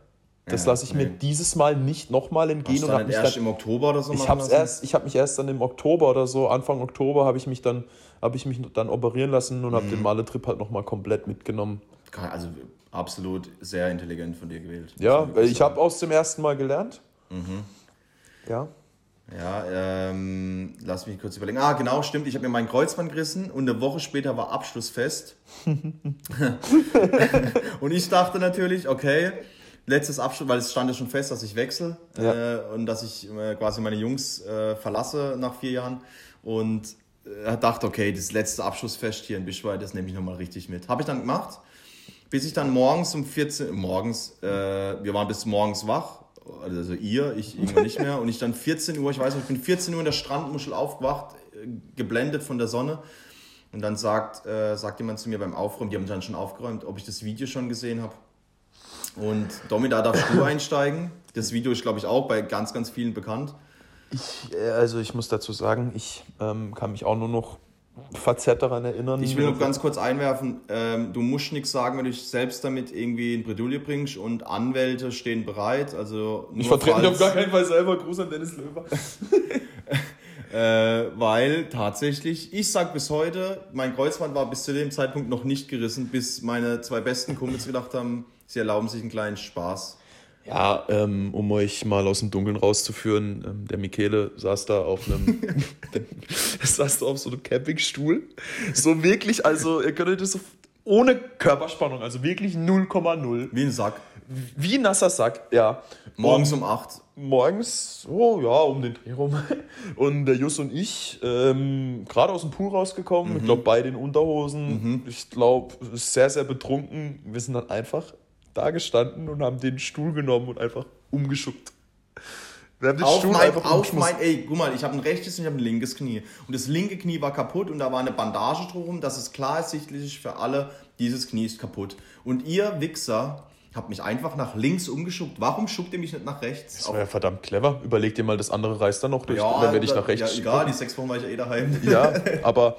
das ja, lasse ich nee. mir dieses Mal nicht nochmal entgehen. Hast
und dann erst dann, im Oktober oder so
ich habe erst, Ich habe mich erst dann im Oktober oder so, Anfang Oktober, habe ich mich dann, habe ich mich dann operieren lassen und mhm. habe den Male-Trip halt nochmal komplett mitgenommen.
Also absolut sehr intelligent von dir gewählt.
Ja, ich habe aus dem ersten Mal gelernt. Mhm.
Ja. Ja, ähm, lass mich kurz überlegen. Ah, genau, stimmt. Ich habe mir meinen Kreuzband gerissen und eine Woche später war Abschlussfest. und ich dachte natürlich, okay, letztes Abschluss, weil es stand ja schon fest, dass ich wechsle ja. äh, und dass ich äh, quasi meine Jungs äh, verlasse nach vier Jahren. Und äh, dachte, okay, das letzte Abschlussfest hier in Bischweiz, das nehme ich nochmal richtig mit. Habe ich dann gemacht bis ich dann morgens um 14 morgens, äh, wir waren bis morgens wach, also ihr, ich irgendwann nicht mehr, und ich dann 14 Uhr, ich weiß nicht, ich bin 14 Uhr in der Strandmuschel aufgewacht, äh, geblendet von der Sonne. Und dann sagt, äh, sagt jemand zu mir beim Aufräumen, die haben dann schon aufgeräumt, ob ich das Video schon gesehen habe. Und Domi, da darfst du einsteigen. Das Video ist, glaube ich, auch bei ganz, ganz vielen bekannt.
Ich, äh, also ich muss dazu sagen, ich ähm, kann mich auch nur noch verzerrt daran erinnern.
Ich will noch ganz kurz einwerfen, ähm, du musst nichts sagen, wenn du dich selbst damit irgendwie in Bredouille bringst und Anwälte stehen bereit. Also ich vertrete mich auf gar keinen Fall selber. Gruß an Dennis Löwer. äh, weil tatsächlich, ich sag bis heute, mein Kreuzband war bis zu dem Zeitpunkt noch nicht gerissen, bis meine zwei besten Kumpels gedacht haben, sie erlauben sich einen kleinen Spaß.
Ja, ähm, um euch mal aus dem Dunkeln rauszuführen, ähm, der Michele saß da auf einem, saß da auf so einem Campingstuhl. So wirklich, also ihr könnt euch das so ohne Körperspannung, also wirklich 0,0.
Wie ein Sack.
Wie ein nasser Sack, ja.
Morgens um 8.
Morgens, oh ja, um den Dreh rum. Und der Jus und ich, ähm, gerade aus dem Pool rausgekommen, mhm. ich glaube beide in Unterhosen, mhm. ich glaube sehr, sehr betrunken. Wir sind dann einfach da gestanden und haben den Stuhl genommen und einfach umgeschuckt.
Wir haben den auf Stuhl mein, einfach auf mein, ey, guck mal, ich habe ein rechtes und ich habe ein linkes Knie. Und das linke Knie war kaputt und da war eine Bandage drum, dass es klar ersichtlich ist für alle, dieses Knie ist kaputt. Und ihr Wichser habt mich einfach nach links umgeschuckt. Warum schuckt ihr mich nicht nach rechts?
Das war ja verdammt clever. Überleg dir mal, das andere reißt dann noch durch, ja, wenn wir dich nach rechts
Ja, egal, die sechs Wochen war ich ja eh daheim.
Ja, aber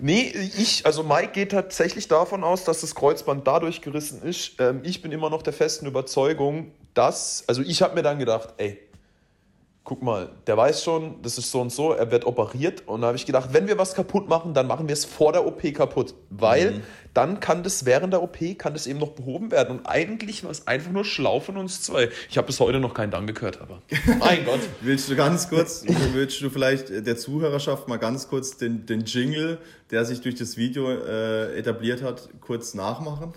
Nee, ich, also Mike geht tatsächlich davon aus, dass das Kreuzband dadurch gerissen ist. Ähm, ich bin immer noch der festen Überzeugung, dass, also ich habe mir dann gedacht, ey, guck mal, der weiß schon, das ist so und so, er wird operiert. Und da habe ich gedacht, wenn wir was kaputt machen, dann machen wir es vor der OP kaputt. Weil mhm. dann kann das während der OP, kann das eben noch behoben werden. Und eigentlich war es einfach nur schlau von uns zwei. Ich habe bis heute noch keinen Dank gehört, aber mein Gott.
Willst du ganz kurz, willst du vielleicht der Zuhörerschaft mal ganz kurz den, den Jingle, der sich durch das Video äh, etabliert hat, kurz nachmachen?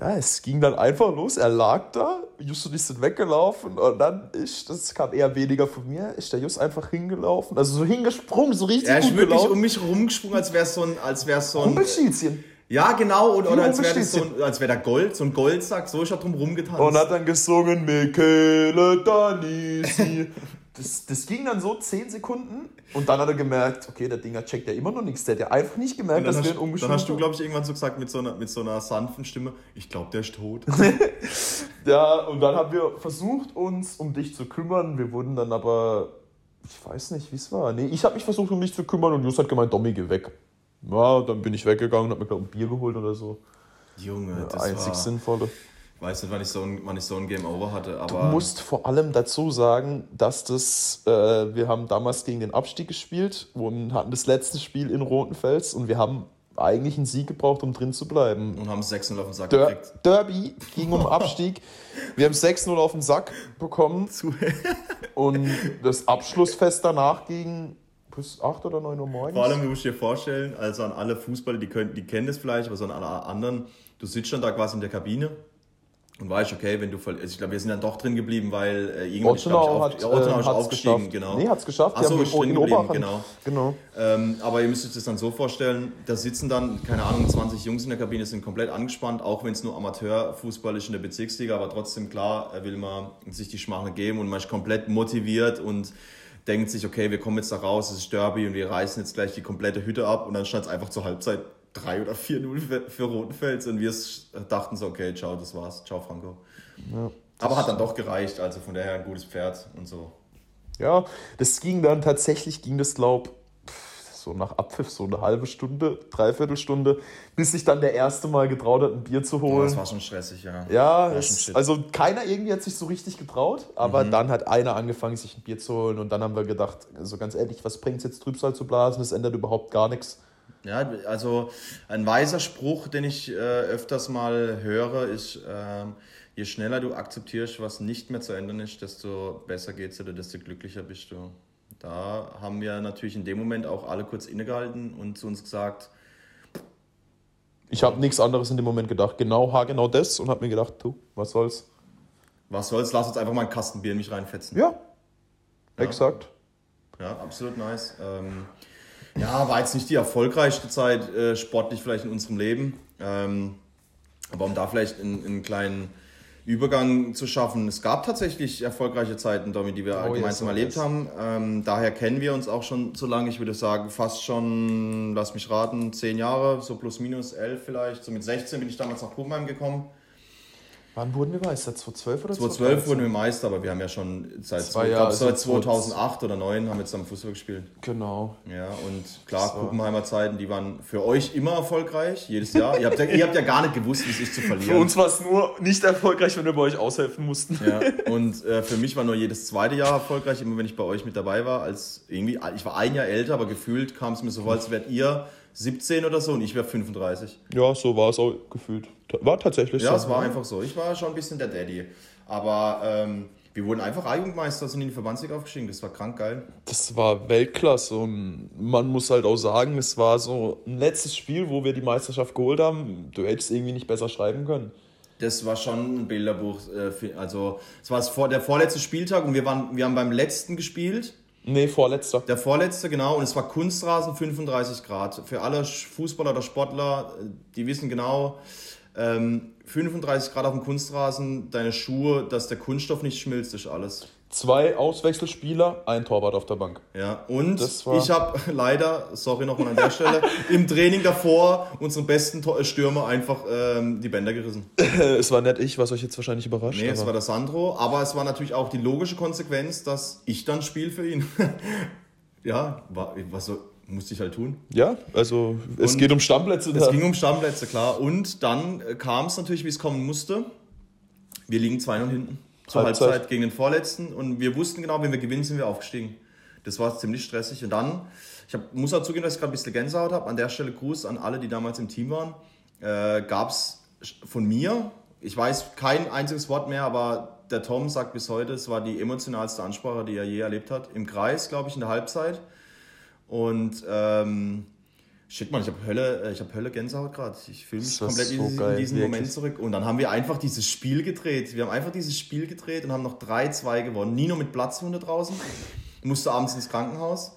Ja, es ging dann einfach los. Er lag da, Just und ich sind weggelaufen und dann ist, das kam eher weniger von mir, ist der Just einfach hingelaufen, also so hingesprungen, so richtig.
Er ist wirklich gelaufen. um mich rumgesprungen, als wäre es so ein, als wäre so ein. Ja, genau, oder, oder als wäre so wär der Gold, so ein Goldsack, so ist er drum rumgetanzt.
Und hat dann gesungen, Michele Danisi. das, das ging dann so 10 Sekunden und dann hat er gemerkt, okay, der Dinger checkt ja immer noch nichts. Der hat ja einfach nicht gemerkt, dass wir ihn
umgeschoben Dann hast du, glaube ich, irgendwann so gesagt mit so einer, mit so einer sanften Stimme, ich glaube, der ist tot.
ja, und dann haben wir versucht, uns um dich zu kümmern. Wir wurden dann aber, ich weiß nicht, wie es war. Nee, ich habe mich versucht, um dich zu kümmern und Jus hat gemeint, Domi, geh weg. Ja, dann bin ich weggegangen und hab mir, glaube ich, ein Bier geholt oder so.
Junge,
ja, das einzig war... Sinnvolle
weiß nicht, wann ich so ein, wann ich so ein Game Over hatte. Aber
du musst vor allem dazu sagen, dass das, äh, wir haben damals gegen den Abstieg gespielt und hatten das letzte Spiel in Rotenfels und wir haben eigentlich einen Sieg gebraucht, um drin zu bleiben.
Und haben 6-0 auf den Sack
Der gekriegt. Derby ging um Abstieg. wir haben 6-0 auf den Sack bekommen. und das Abschlussfest danach ging bis 8 oder 9 Uhr morgens.
Vor allem, du musst dir vorstellen, also an alle Fußballer, die, können, die kennen das vielleicht, aber so an alle anderen, du sitzt schon da quasi in der Kabine und weißt, okay, wenn du also ich glaube, wir sind dann doch drin geblieben, weil äh, irgendwann Ortenau hat, ja, Ortenau äh, aufgestiegen, geschafft. genau. Nee, hat's geschafft. Achso, ist drin geblieben, genau. genau. Ähm, aber ihr müsst euch das dann so vorstellen, da sitzen dann, keine Ahnung, 20 Jungs in der Kabine, sind komplett angespannt, auch wenn es nur Amateurfußball ist in der Bezirksliga, aber trotzdem, klar, will man sich die Schmache geben und man ist komplett motiviert und denkt sich, okay, wir kommen jetzt da raus, es ist Derby und wir reißen jetzt gleich die komplette Hütte ab und dann stand es einfach zur Halbzeit 3 oder 4-0 für, für Rotenfels und wir dachten so, okay, ciao, das war's, ciao Franco. Ja, Aber hat dann doch gereicht, also von daher ein gutes Pferd und so.
Ja, das ging dann tatsächlich, ging das, glaub so nach Abpfiff, so eine halbe Stunde, dreiviertel Stunde, bis sich dann der erste Mal getraut hat, ein Bier zu holen.
das war schon stressig, ja.
Ja, es, also keiner irgendwie hat sich so richtig getraut, aber mhm. dann hat einer angefangen, sich ein Bier zu holen und dann haben wir gedacht, also ganz ehrlich, was bringt es jetzt Trübsal zu blasen, das ändert überhaupt gar nichts.
Ja, also ein weiser Spruch, den ich äh, öfters mal höre, ist, äh, je schneller du akzeptierst, was nicht mehr zu ändern ist, desto besser geht es dir, desto glücklicher bist du. Da haben wir natürlich in dem Moment auch alle kurz innegehalten und zu uns gesagt,
ich habe nichts anderes in dem Moment gedacht. Genau, ha, genau das und habe mir gedacht, du, was soll's?
Was soll's? Lass uns einfach mal einen Kasten Bier in mich reinfetzen.
Ja, ja. exakt.
Ja, absolut nice. Ähm, ja, war jetzt nicht die erfolgreichste Zeit äh, sportlich vielleicht in unserem Leben. Ähm, aber um da vielleicht einen, einen, kleinen Übergang zu schaffen, es gab tatsächlich erfolgreiche Zeiten, Domi, die wir oh, gemeinsam yes, erlebt yes. haben. Ähm, daher kennen wir uns auch schon so lange. Ich würde sagen, fast schon, lass mich raten, zehn Jahre, so plus minus elf vielleicht. So mit 16 bin ich damals nach Kuhmheim gekommen.
Wann wurden wir Meister? 2012 oder
2012? 2012 wurden wir Meister, aber wir haben ja schon seit, Zwei Jahre, seit 2008 oder 2009 haben wir zusammen Fußball gespielt.
Genau.
Ja, und klar, so. Kuppenheimer Zeiten, die waren für euch immer erfolgreich, jedes Jahr. ihr, habt ja, ihr habt ja gar nicht gewusst, wie es ist zu verlieren.
Für uns war es nur nicht erfolgreich, wenn wir bei euch aushelfen mussten.
Ja, und äh, für mich war nur jedes zweite Jahr erfolgreich, immer wenn ich bei euch mit dabei war. Als irgendwie, ich war ein Jahr älter, aber gefühlt kam es mir so vor, als wärt ihr 17 oder so und ich wäre 35.
Ja, so war es auch gefühlt. War tatsächlich
ja, so. Ja, es war einfach so. Ich war schon ein bisschen der Daddy. Aber ähm, wir wurden einfach A-Jugendmeister, sind in die Verbandsliga aufgestiegen. Das war krank geil.
Das war Weltklasse und man muss halt auch sagen, es war so ein letztes Spiel, wo wir die Meisterschaft geholt haben. Du hättest irgendwie nicht besser schreiben können.
Das war schon ein Bilderbuch. Äh, also, es war der vorletzte Spieltag und wir, waren, wir haben beim letzten gespielt.
Nee, vorletzter.
Der vorletzte, genau. Und es war Kunstrasen 35 Grad. Für alle Fußballer oder Sportler, äh, die wissen genau, ähm, 35 Grad auf dem Kunstrasen, deine Schuhe, dass der Kunststoff nicht schmilzt, ist alles.
Zwei Auswechselspieler, ein Torwart auf der Bank.
Ja, und ich habe leider, sorry nochmal an der Stelle, im Training davor unseren besten Stürmer einfach ähm, die Bänder gerissen.
es war nicht ich, was euch jetzt wahrscheinlich überrascht.
Nee, es war der Sandro, aber es war natürlich auch die logische Konsequenz, dass ich dann spiele für ihn. ja, war, was so, musste ich halt tun.
Ja, also es und geht um Stammplätze.
Es da. ging um Stammplätze, klar. Und dann kam es natürlich, wie es kommen musste. Wir liegen 2-0 hinten. Zur Halbzeit. Halbzeit gegen den Vorletzten. Und wir wussten genau, wenn wir gewinnen, sind wir aufgestiegen. Das war ziemlich stressig. Und dann, ich hab, muss auch zugeben, dass ich gerade ein bisschen Gänsehaut habe. An der Stelle Gruß an alle, die damals im Team waren. Äh, Gab es von mir, ich weiß kein einziges Wort mehr, aber der Tom sagt bis heute, es war die emotionalste Ansprache, die er je erlebt hat. Im Kreis, glaube ich, in der Halbzeit. Und ähm, shit, man, ich habe Hölle, äh, ich habe Hölle Gänsehaut gerade. Ich fühle mich komplett so in, geil, in diesen wirklich. Moment zurück. Und dann haben wir einfach dieses Spiel gedreht. Wir haben einfach dieses Spiel gedreht und haben noch 3-2 gewonnen. Nino mit Platzwunde draußen, musste abends ins Krankenhaus.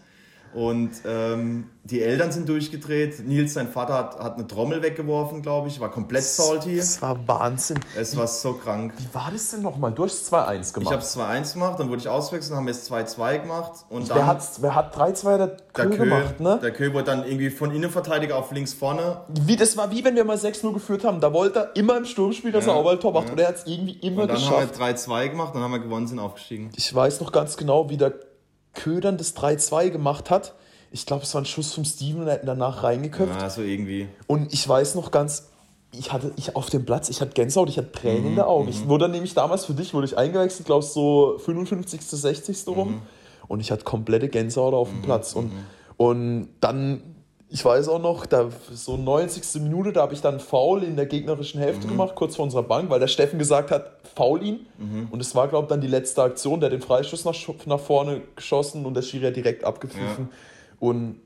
Und ähm, die Eltern sind durchgedreht. Nils, sein Vater, hat, hat eine Trommel weggeworfen, glaube ich. War komplett salty.
Das war Wahnsinn.
Es war so krank.
Wie war das denn nochmal? Du hast 2-1 gemacht.
Ich habe es 2-1 gemacht, dann wurde ich auswechselt, dann haben wir es 2-2 gemacht. Und dann,
wer, hat's, wer hat 3-2 der, der Kö gemacht, ne?
Der Kö wurde dann irgendwie von Innenverteidiger auf links vorne.
Wie, das war wie wenn wir mal 6-0 geführt haben. Da wollte er immer im Sturm spielen, dass ja, er auch mal Tor macht. Ja. Und er hat es irgendwie immer und
dann
geschafft.
Dann haben wir 3-2 gemacht, dann haben wir gewonnen, sind aufgestiegen.
Ich weiß noch ganz genau, wie der Ködern das 3-2 gemacht hat ich glaube, es war ein Schuss vom Steven und er hat danach reingeköpft.
Ja, so irgendwie.
Und ich weiß noch ganz, ich hatte ich auf dem Platz, ich hatte Gänsehaut, ich hatte Tränen mhm, in den Augen. Ich mhm. wurde nämlich damals für dich, wurde ich eingewechselt, glaube ich, so 55., 60. rum. Mhm. Und ich hatte komplette Gänsehaut auf dem mhm, Platz. Und, mhm. und dann, ich weiß auch noch, da so 90. Minute, da habe ich dann Foul in der gegnerischen Hälfte mhm. gemacht, kurz vor unserer Bank, weil der Steffen gesagt hat, faul ihn. Und es war, glaube ich, dann die letzte Aktion, der hat den Freistoß nach, nach vorne geschossen und der Schiri hat direkt abgepfiffen. Ja. Und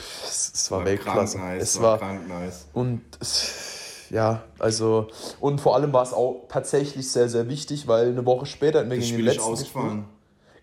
pff, es, es, war, war Weltklasse. Nice, es war, war nice. Und es, ja, also und vor allem war es auch tatsächlich sehr, sehr wichtig, weil eine Woche später hatten wir gegen den letzten ausgefallen.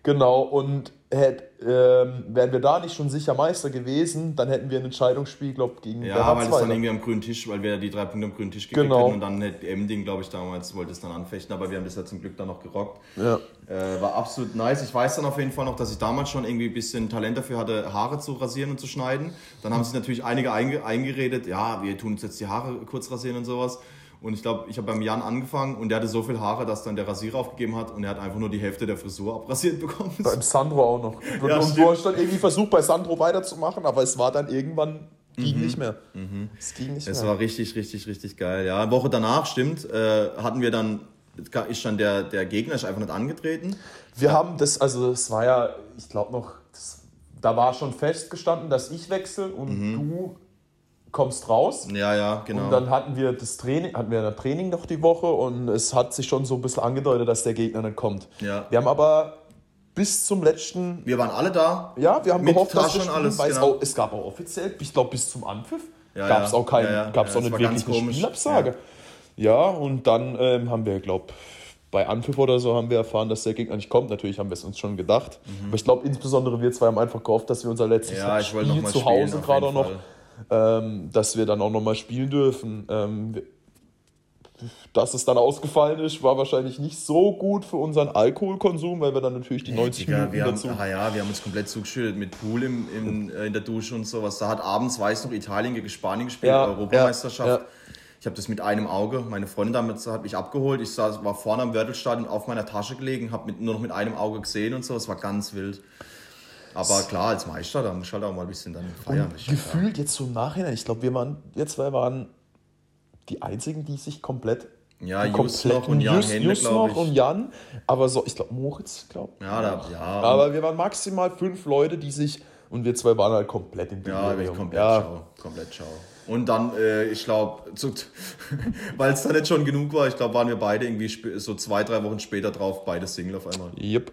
Genau, und hätt, ähm, wären wir da nicht schon sicher Meister gewesen, dann hätten wir ein Entscheidungsspiel, glaube ich, gegen
Ja, weil es dann irgendwie am grünen Tisch, weil wir die drei Punkte am grünen Tisch gekriegt genau. hätten und dann hätte Emding, glaube ich, damals wollte es dann anfechten, aber wir haben das ja zum Glück dann noch gerockt. Ja. Äh, war absolut nice. Ich weiß dann auf jeden Fall noch, dass ich damals schon irgendwie ein bisschen Talent dafür hatte, Haare zu rasieren und zu schneiden. Dann haben sich natürlich einige einge eingeredet, ja, wir tun uns jetzt die Haare kurz rasieren und sowas. Und ich glaube, ich habe beim Jan angefangen und der hatte so viel Haare, dass dann der Rasierer aufgegeben hat und er hat einfach nur die Hälfte der Frisur abrasiert bekommen.
Beim Sandro auch noch. Und ja, du hast dann irgendwie versucht, bei Sandro weiterzumachen, aber es war dann irgendwann ging mhm. nicht mehr.
Mhm. Es ging nicht es mehr. Es war richtig, richtig, richtig geil. Ja, eine Woche danach, stimmt, äh, hatten wir dann, ist dann der, der Gegner ist einfach nicht angetreten.
Wir haben das, also es war ja, ich glaube noch, das, da war schon festgestanden, dass ich wechsle und mhm. du kommst raus.
Ja, ja, genau.
Und dann hatten wir das Training, hatten wir ein Training noch die Woche und es hat sich schon so ein bisschen angedeutet, dass der Gegner nicht kommt. Ja. Wir haben aber bis zum letzten.
Wir waren alle da.
Ja, wir haben mit gehofft, dass wir alles. Weil genau. es, auch, es gab auch offiziell, ich glaube, bis zum Anpfiff ja, gab es ja. auch keinen, ja, ja. gab es auch nicht wirklich eine Spielabsage. Ja. und dann ähm, haben wir, glaube bei Anpfiff oder so haben wir erfahren, dass der Gegner nicht kommt. Natürlich haben wir es uns schon gedacht. Mhm. Aber ich glaube, insbesondere wir zwei haben einfach gehofft, dass wir unser letztes Spiel zu Hause gerade noch ähm, dass wir dann auch nochmal spielen dürfen. Ähm, dass es dann ausgefallen ist, war wahrscheinlich nicht so gut für unseren Alkoholkonsum, weil wir dann natürlich die 90
Minuten wir dazu... Haben, ah ja, wir haben uns komplett zugeschüttet mit Pool im, im, äh, in der Dusche und sowas. Da hat abends, weiß noch, Italien gegen Spanien gespielt, ja, Europameisterschaft. Ja, ja. Ich habe das mit einem Auge, meine Freundin damit hat mich abgeholt. Ich saß, war vorne am Wörtelstadion auf meiner Tasche gelegen, habe nur noch mit einem Auge gesehen und so. Es war ganz wild. Aber klar, als Meister, da muss halt auch mal ein bisschen dann feiern.
Gefühlt jetzt so im Nachhinein, ich glaube, wir waren, wir zwei waren die einzigen, die sich komplett
ja, Jus noch und Jan Just,
Hände, Just noch ich. und Jan, aber so, ich glaube Moritz, glaube
ja, da, ja.
Aber wir waren maximal fünf Leute, die sich und wir zwei waren halt komplett in
Ja, komplett ja. schau, komplett schau. Und dann, äh, ich glaube, weil es dann nicht schon genug war, ich glaube, waren wir beide irgendwie so zwei, drei Wochen später drauf, beide Single auf einmal.
Yep.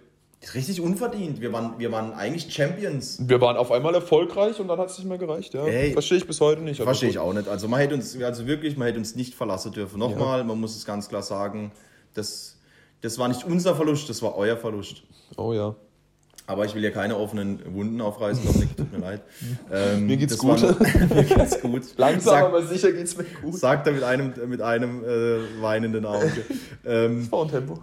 Richtig unverdient. Wir waren, wir waren eigentlich Champions.
Wir waren auf einmal erfolgreich und dann hat es nicht mehr gereicht. Ja. Verstehe ich bis heute nicht.
Verstehe ich auch nicht. Also man hätte uns, also wirklich, man hätte uns nicht verlassen dürfen. Nochmal, ja. man muss es ganz klar sagen, das, das war nicht unser Verlust, das war euer Verlust.
Oh ja.
Aber ich will ja keine offenen Wunden aufreißen, Dominik, tut mir leid.
Ähm, mir geht's gut.
War, mir geht's gut.
Langsam, Sag, aber sicher geht's mir gut.
Sagt er mit einem, mit einem äh, weinenden Auge.
Ähm, das war ein Tempo.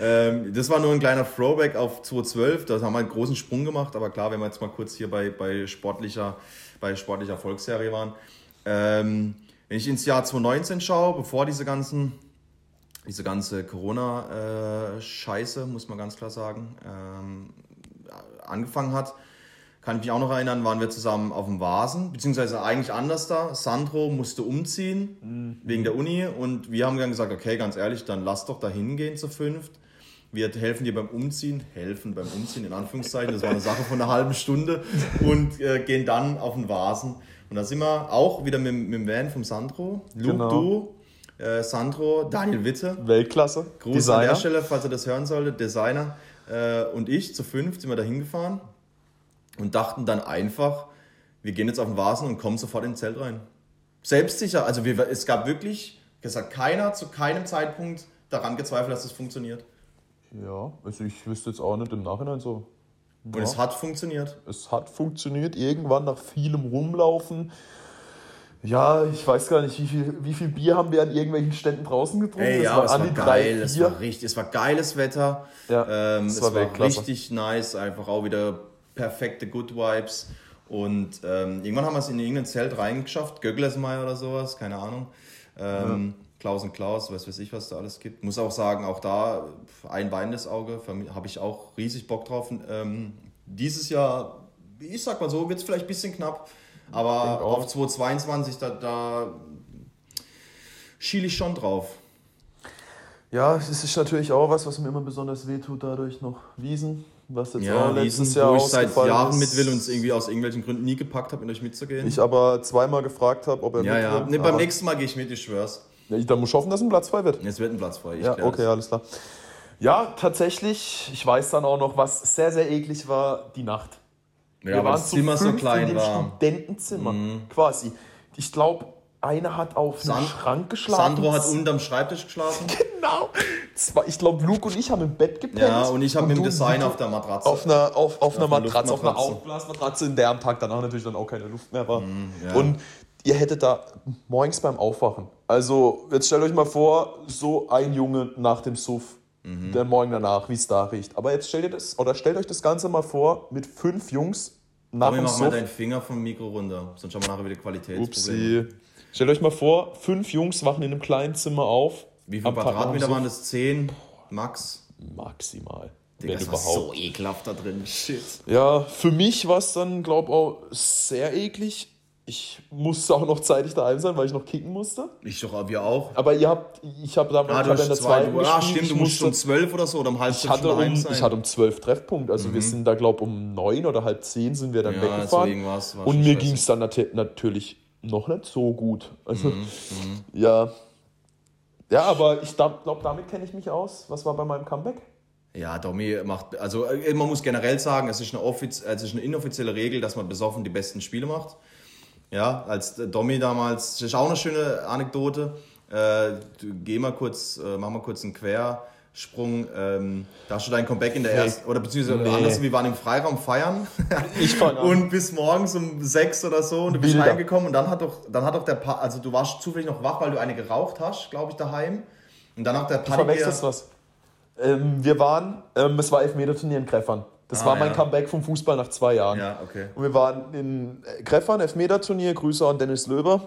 ähm, das war nur ein kleiner Throwback auf 2012. Da haben wir einen großen Sprung gemacht. Aber klar, wenn wir jetzt mal kurz hier bei, bei, sportlicher, bei sportlicher Volksserie waren. Ähm, wenn ich ins Jahr 2019 schaue, bevor diese ganzen diese ganze Corona-Scheiße, muss man ganz klar sagen, ähm, angefangen hat, kann ich mich auch noch erinnern, waren wir zusammen auf dem Vasen, beziehungsweise eigentlich anders da. Sandro musste umziehen mhm. wegen der Uni und wir haben dann gesagt, okay, ganz ehrlich, dann lass doch da hingehen zu fünft. Wir helfen dir beim Umziehen, helfen beim Umziehen in Anführungszeichen, das war eine Sache von einer halben Stunde und äh, gehen dann auf den Vasen. Und da sind wir auch wieder mit, mit dem Van vom Sandro, Luke, genau. du, äh, Sandro, Daniel Witte.
Weltklasse.
Gruß Designer. an der Stelle, falls ihr das hören solltet, Designer. Äh, und ich zu fünf sind wir da hingefahren und dachten dann einfach, wir gehen jetzt auf den Vasen und kommen sofort ins Zelt rein. Selbstsicher, also wir, es gab wirklich, gesagt, keiner zu keinem Zeitpunkt daran gezweifelt, dass das funktioniert.
Ja, also ich wüsste jetzt auch nicht im Nachhinein so.
Und ja. es hat funktioniert.
Es hat funktioniert, irgendwann nach vielem Rumlaufen. Ja, ich weiß gar nicht, wie viel, wie viel Bier haben wir an irgendwelchen Ständen draußen getrunken? Ey, ja,
es war geil, es war richtig, es war geiles Wetter. Ja, ähm, es war, war richtig nice, einfach auch wieder perfekte Good Vibes. Und ähm, irgendwann haben wir es in irgendein Zelt reingeschafft, Gögglesmeier oder sowas, keine Ahnung. Ähm, ja. Klaus und Klaus, weiß weiß ich, was da alles gibt. Muss auch sagen, auch da ein weinendes Auge, habe ich auch riesig Bock drauf. Ähm, dieses Jahr, ich sag mal so, wird es vielleicht ein bisschen knapp, aber auf 2022, da, da schiele ich schon drauf.
Ja, es ist natürlich auch was, was mir immer besonders wehtut, dadurch noch Wiesen was jetzt ja, auch letztes Jahr
wo ich seit Jahren ist. mit will und es irgendwie aus irgendwelchen Gründen nie gepackt habe, mit euch mitzugehen.
Ich aber zweimal gefragt habe, ob er
ja, Ja, nee, beim nächsten Mal gehe ich mit, ich schwör's.
Ja, ich, dann muss ich hoffen, dass ein Platz frei wird.
Es wird ein Platz frei,
Ja, okay, das. alles klar. Ja, tatsächlich, ich weiß dann auch noch, was sehr, sehr eklig war, die Nacht. Ja, Wir waren das Zimmer so klein in dem war. Studentenzimmer, mhm. quasi. Ich glaube, einer hat auf einem Schrank geschlafen.
Sandro hat unterm Schreibtisch geschlafen.
Genau. Ich glaube, Luke und ich haben im Bett gepennt.
Ja, und ich habe mit dem Design auf der Matratze.
Auf einer, auf, auf einer Matratze, auf einer Aufblasmatratze, in der am Tag danach natürlich dann auch keine Luft mehr war. Mm, ja. Und ihr hättet da morgens beim Aufwachen. Also, jetzt stellt euch mal vor, so ein Junge nach dem Suff, mhm. der Morgen danach, wie es da riecht. Aber jetzt stellt ihr das, oder stellt euch das Ganze mal vor, mit fünf Jungs
nach Komm, dem mach mal deinen Finger vom Mikro runter, sonst haben wir nachher wieder Qualitätsprobleme.
Upsi. Stellt euch mal vor, fünf Jungs wachen in einem kleinen Zimmer auf.
Wie viele Quadratmeter waren das? Zehn? Max?
Maximal.
Digga, das war so ekelhaft da drin. Shit.
Ja, für mich war es dann, glaube ich, auch sehr eklig. Ich musste auch noch zeitig daheim sein, weil ich noch kicken musste.
Ich doch, wir auch.
Aber ihr habt, ich habe damals ah,
in der zweiten gespielt. Ah, stimmt, du musst um zwölf oder so oder um halb
ich hatte um, sein. Ich hatte um zwölf Treffpunkt. Also mhm. wir sind da, glaube ich, um neun oder halb zehn sind wir dann ja, weggefahren. Und mir ging es dann nat natürlich noch nicht so gut. Also, mhm, mhm. ja. Ja, aber ich glaube, damit kenne ich mich aus. Was war bei meinem Comeback?
Ja, Domi macht, also äh, man muss generell sagen, es ist eine, offiz es ist eine inoffizielle Regel, dass man besoffen die besten Spiele macht. Ja, als Domi damals, das ist auch eine schöne Anekdote. Äh, geh mal kurz, äh, mach mal kurz einen Quer. Sprung, ähm, da hast du dein Comeback in der nee. ersten, oder beziehungsweise nee. anders, wir waren im Freiraum feiern. ich fang an. Und bis morgens um sechs oder so und du bist Bilder. reingekommen und dann hat doch, dann hat doch der, pa also du warst zufällig noch wach, weil du eine geraucht hast, glaube ich, daheim. Und dann hat der
Party. Du verwechselst was. Ähm, wir waren, ähm, es war Elfmeterturnier in Kreffern. Das ah, war mein ja. Comeback vom Fußball nach zwei Jahren.
Ja, okay.
Und wir waren in Kreffern, Elfmeterturnier, Grüße an Dennis Löber.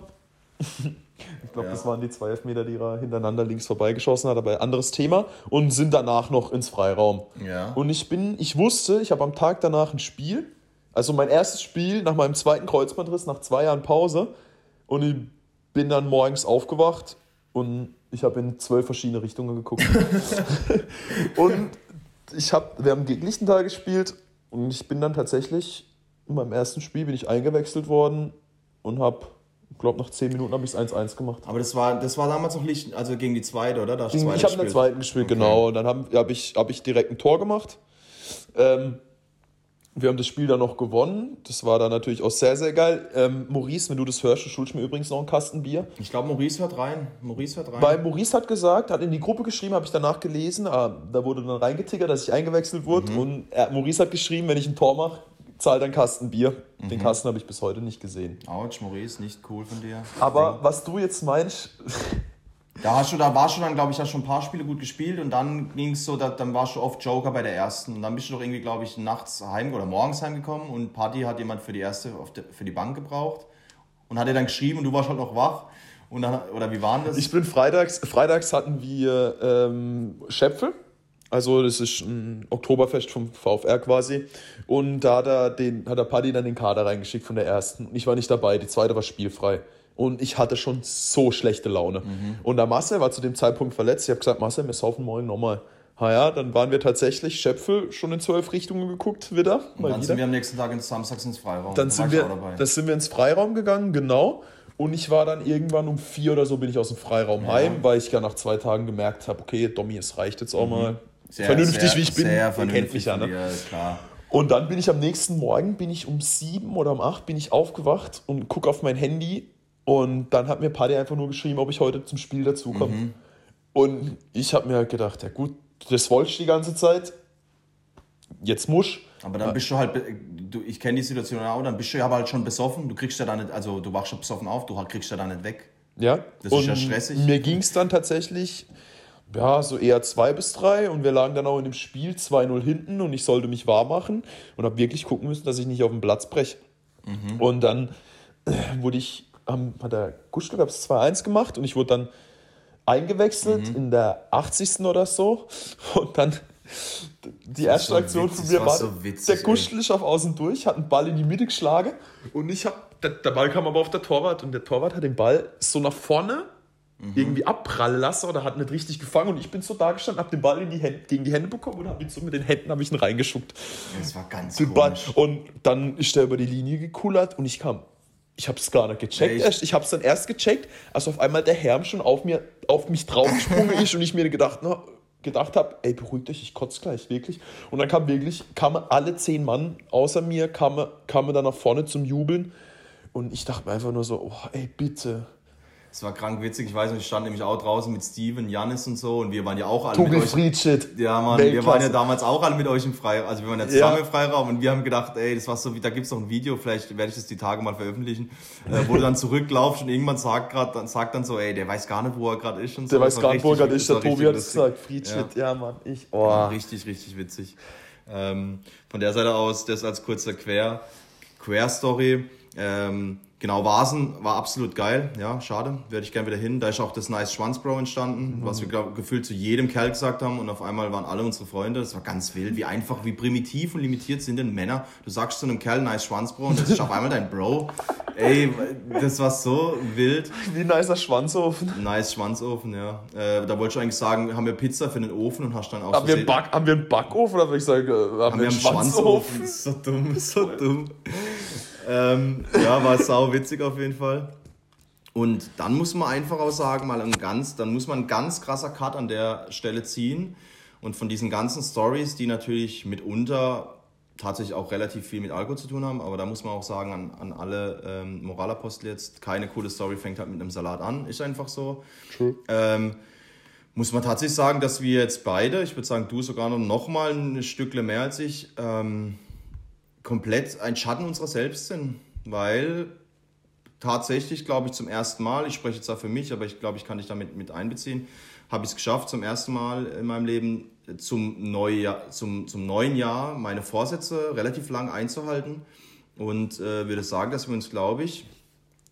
Ich glaube, ja. das waren die zwei Elfmeter, die er hintereinander links vorbeigeschossen hat, aber anderes Thema. Und sind danach noch ins Freiraum.
Ja.
Und ich bin, ich wusste, ich habe am Tag danach ein Spiel. Also mein erstes Spiel nach meinem zweiten Kreuzbandriss, nach zwei Jahren Pause. Und ich bin dann morgens aufgewacht und ich habe in zwölf verschiedene Richtungen geguckt. und ich hab, wir haben gegen Lichtenthal gespielt und ich bin dann tatsächlich in meinem ersten Spiel bin ich eingewechselt worden und habe ich glaube, nach 10 Minuten habe ich es 1-1 gemacht.
Aber das war, das war damals noch Licht, also gegen die zweite, oder? Da
ich habe in der zweiten gespielt, okay. genau. Und dann habe hab ich, hab ich direkt ein Tor gemacht. Ähm, wir haben das Spiel dann noch gewonnen. Das war dann natürlich auch sehr, sehr geil. Ähm, Maurice, wenn du das hörst, du schuldest mir übrigens noch einen Kasten Bier.
Ich glaube, Maurice hört rein. Maurice hört rein.
Weil Maurice hat gesagt, hat in die Gruppe geschrieben, habe ich danach gelesen, ah, da wurde dann reingetickert, dass ich eingewechselt wurde. Mhm. Und er, Maurice hat geschrieben, wenn ich ein Tor mache, zahlt ein Kasten Bier. Mhm. Den Kasten habe ich bis heute nicht gesehen.
Autsch, Maurice, nicht cool von dir.
Aber was du jetzt meinst.
Da, hast du, da warst du dann, glaube ich, hast schon ein paar Spiele gut gespielt und dann ging es so, da, dann warst du oft Joker bei der ersten. Und dann bist du doch irgendwie, glaube ich, nachts heim oder morgens heimgekommen und Party hat jemand für die erste, de, für die Bank gebraucht und hat dir dann geschrieben und du warst halt noch wach. Und dann, oder wie waren das?
Ich bin freitags, freitags hatten wir ähm, Schäpfel Also das ist ein Oktoberfest vom VfR quasi. Und da hat er, den, hat der Paddy dann den Kader reingeschickt von der ersten. Ich war nicht dabei, die zweite war spielfrei. Und ich hatte schon so schlechte Laune. Mhm. Und der Marcel war zu dem Zeitpunkt verletzt. Ich habe gesagt, Marcel, wir saufen morgen nochmal. Ha ja, dann waren wir tatsächlich Schöpfel schon in zwölf Richtungen geguckt wieder.
Und dann wieder. sind wir am nächsten Tag ins Samstags ins Freiraum.
Dann da sind wir, dann sind wir ins Freiraum gegangen, genau. Und ich war dann irgendwann um vier oder so bin ich aus dem Freiraum ja. heim, weil ich ja nach zwei Tagen gemerkt habe, okay, Domi, es reicht jetzt auch mhm. mal. Sehr, vernünftig, sehr, wie ich bin. Sehr vernünftig kennt mich ja, ne? Klar. Und dann bin ich am nächsten Morgen, bin ich um sieben oder um acht, bin ich aufgewacht und gucke auf mein Handy und dann hat mir Paddy einfach nur geschrieben, ob ich heute zum Spiel dazukomme. Mhm. Und ich habe mir halt gedacht, ja gut, das wolltest du die ganze Zeit, jetzt musch.
Aber dann bist du halt, du, ich kenne die Situation auch, dann bist du ja aber halt schon besoffen, du kriegst ja da nicht, also du wachst schon besoffen auf, du kriegst ja da nicht weg.
Ja. Das und ist ja stressig. Mir ging es dann tatsächlich, ja, so eher 2 bis 3 und wir lagen dann auch in dem Spiel 2-0 hinten und ich sollte mich wahr machen und habe wirklich gucken müssen, dass ich nicht auf den Platz breche. Mhm. Und dann wurde ich, ähm, hat der Guschel, glaube ich, 2-1 gemacht und ich wurde dann eingewechselt mhm. in der 80. oder so und dann die erste Aktion von mir war, so witzig, der Guschel ist auf außen durch, hat einen Ball in die Mitte geschlagen und ich hab, der, der Ball kam aber auf der Torwart und der Torwart hat den Ball so nach vorne mhm. irgendwie abprallen lassen oder hat nicht richtig gefangen und ich bin so da gestanden, hab den Ball in die Hände, gegen die Hände bekommen und hab ihn so mit den Händen ich ihn reingeschuckt.
Das war ganz
den Ball. Und dann ist der über die Linie gekullert und ich kam ich habe es gar nicht gecheckt. Echt? Ich habe es dann erst gecheckt, als auf einmal der Herm schon auf, mir, auf mich draufgesprungen ist und ich mir gedacht, na, gedacht habe, ey, beruhigt dich, ich kotze gleich, wirklich. Und dann kam wirklich, kamen alle zehn Mann außer mir, kamen, kamen dann nach vorne zum Jubeln. Und ich dachte mir einfach nur so, oh, ey, bitte,
es war krank witzig. Ich weiß nicht, ich stand nämlich auch draußen mit Steven, Janis und so und wir waren ja auch alle Tobi mit euch. Friedshit. Ja, Mann, wir waren ja damals auch alle mit euch im Freiraum. Also wir waren ja zusammen ja. im Freiraum und wir haben gedacht, ey, das war so wie, da gibt's noch ein Video, vielleicht werde ich das die Tage mal veröffentlichen, äh, wo du dann zurücklaufst und irgendwann sagt grad, dann sagt dann so, ey, der weiß gar nicht, wo er gerade ist und so. Der weiß gar nicht, wo er gerade ist. Der Tobi hat es gesagt, Friedshit, ja. ja, Mann, ich. Oh. Ja, richtig, richtig witzig. Ähm, von der Seite aus, das als kurzer Quer, Quer-Story. Ähm, Genau, Vasen war absolut geil. Ja, schade. Werde ich gerne wieder hin. Da ist auch das Nice Schwanzbro entstanden, mhm. was wir glaub, gefühlt zu jedem Kerl gesagt haben. Und auf einmal waren alle unsere Freunde. Das war ganz wild, wie einfach, wie primitiv und limitiert sind denn Männer. Du sagst zu einem Kerl Nice Schwanzbro und das ist auf einmal dein Bro. Ey, das war so wild.
Wie nicer Schwanzofen.
Nice Schwanzofen, ja. Äh, da wollte ich eigentlich sagen, haben wir Pizza für den Ofen und hast dann auch
haben wir, Back, haben wir einen Backofen oder würde ich sagen, haben, haben wir einen Schwanzofen?
Schwanzofen? So dumm, so dumm. Ähm, ja, war sau witzig auf jeden Fall. Und dann muss man einfach auch sagen, mal ein ganz, dann muss man ein ganz krasser Cut an der Stelle ziehen. Und von diesen ganzen Stories, die natürlich mitunter tatsächlich auch relativ viel mit Alkohol zu tun haben, aber da muss man auch sagen, an, an alle ähm, Moralapostel jetzt, keine coole Story fängt halt mit einem Salat an, ist einfach so. True. Ähm, muss man tatsächlich sagen, dass wir jetzt beide, ich würde sagen, du sogar noch mal ein Stückle mehr als ich, ähm, komplett ein Schatten unserer selbst sind, weil tatsächlich, glaube ich, zum ersten Mal, ich spreche jetzt da für mich, aber ich glaube, ich kann dich damit mit einbeziehen, habe ich es geschafft, zum ersten Mal in meinem Leben zum, Neujahr, zum, zum neuen Jahr meine Vorsätze relativ lang einzuhalten und äh, würde sagen, dass wir uns, glaube ich,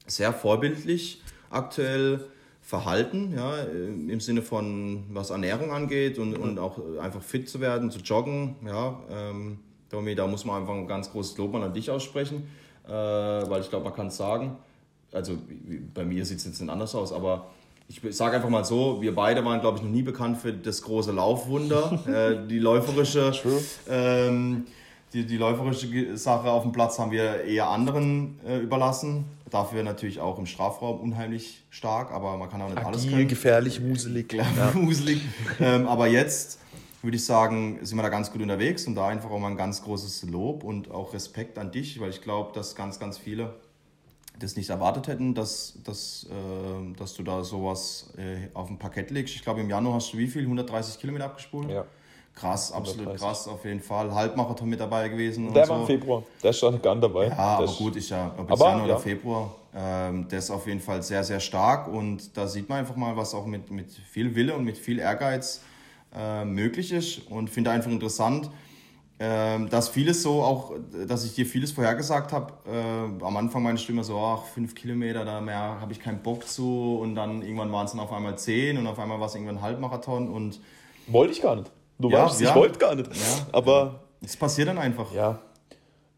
sehr vorbildlich aktuell verhalten, ja, im Sinne von was Ernährung angeht und, und auch einfach fit zu werden, zu joggen, ja, ähm, Domi, da muss man einfach ein ganz großes Lob an dich aussprechen, äh, weil ich glaube, man kann es sagen. Also bei mir sieht es jetzt nicht anders aus, aber ich sage einfach mal so, wir beide waren, glaube ich, noch nie bekannt für das große Laufwunder. äh, die läuferische, ähm, die, die läuferische Sache auf dem Platz haben wir eher anderen äh, überlassen. Dafür natürlich auch im Strafraum unheimlich stark, aber man kann auch nicht Agil, alles können.
gefährlich, muselig.
Ja, muselig. ähm, aber jetzt würde ich sagen, sind wir da ganz gut unterwegs und da einfach auch mal ein ganz großes Lob und auch Respekt an dich, weil ich glaube, dass ganz, ganz viele das nicht erwartet hätten, dass, dass, äh, dass du da sowas äh, auf dem Parkett legst. Ich glaube, im Januar hast du wie viel? 130 Kilometer abgespult? Ja. Krass, absolut 130. krass, auf jeden Fall. Halbmarathon mit dabei gewesen.
Der war so. im Februar, der stand gar nicht dabei.
Ja, aber gut, ist ja, ob jetzt Januar ja. oder Februar, ähm, der ist auf jeden Fall sehr, sehr stark und da sieht man einfach mal, was auch mit, mit viel Wille und mit viel Ehrgeiz äh, möglich ist und finde einfach interessant, äh, dass vieles so auch, dass ich dir vieles vorhergesagt habe. Äh, am Anfang meine Stimme so, ach, fünf Kilometer, da mehr habe ich keinen Bock zu und dann irgendwann waren es dann auf einmal zehn und auf einmal war es irgendwann ein Halbmarathon und
wollte ich gar nicht. Du ja, weißt, ja. ich wollte gar nicht.
Ja. Aber. Es passiert dann einfach.
Ja.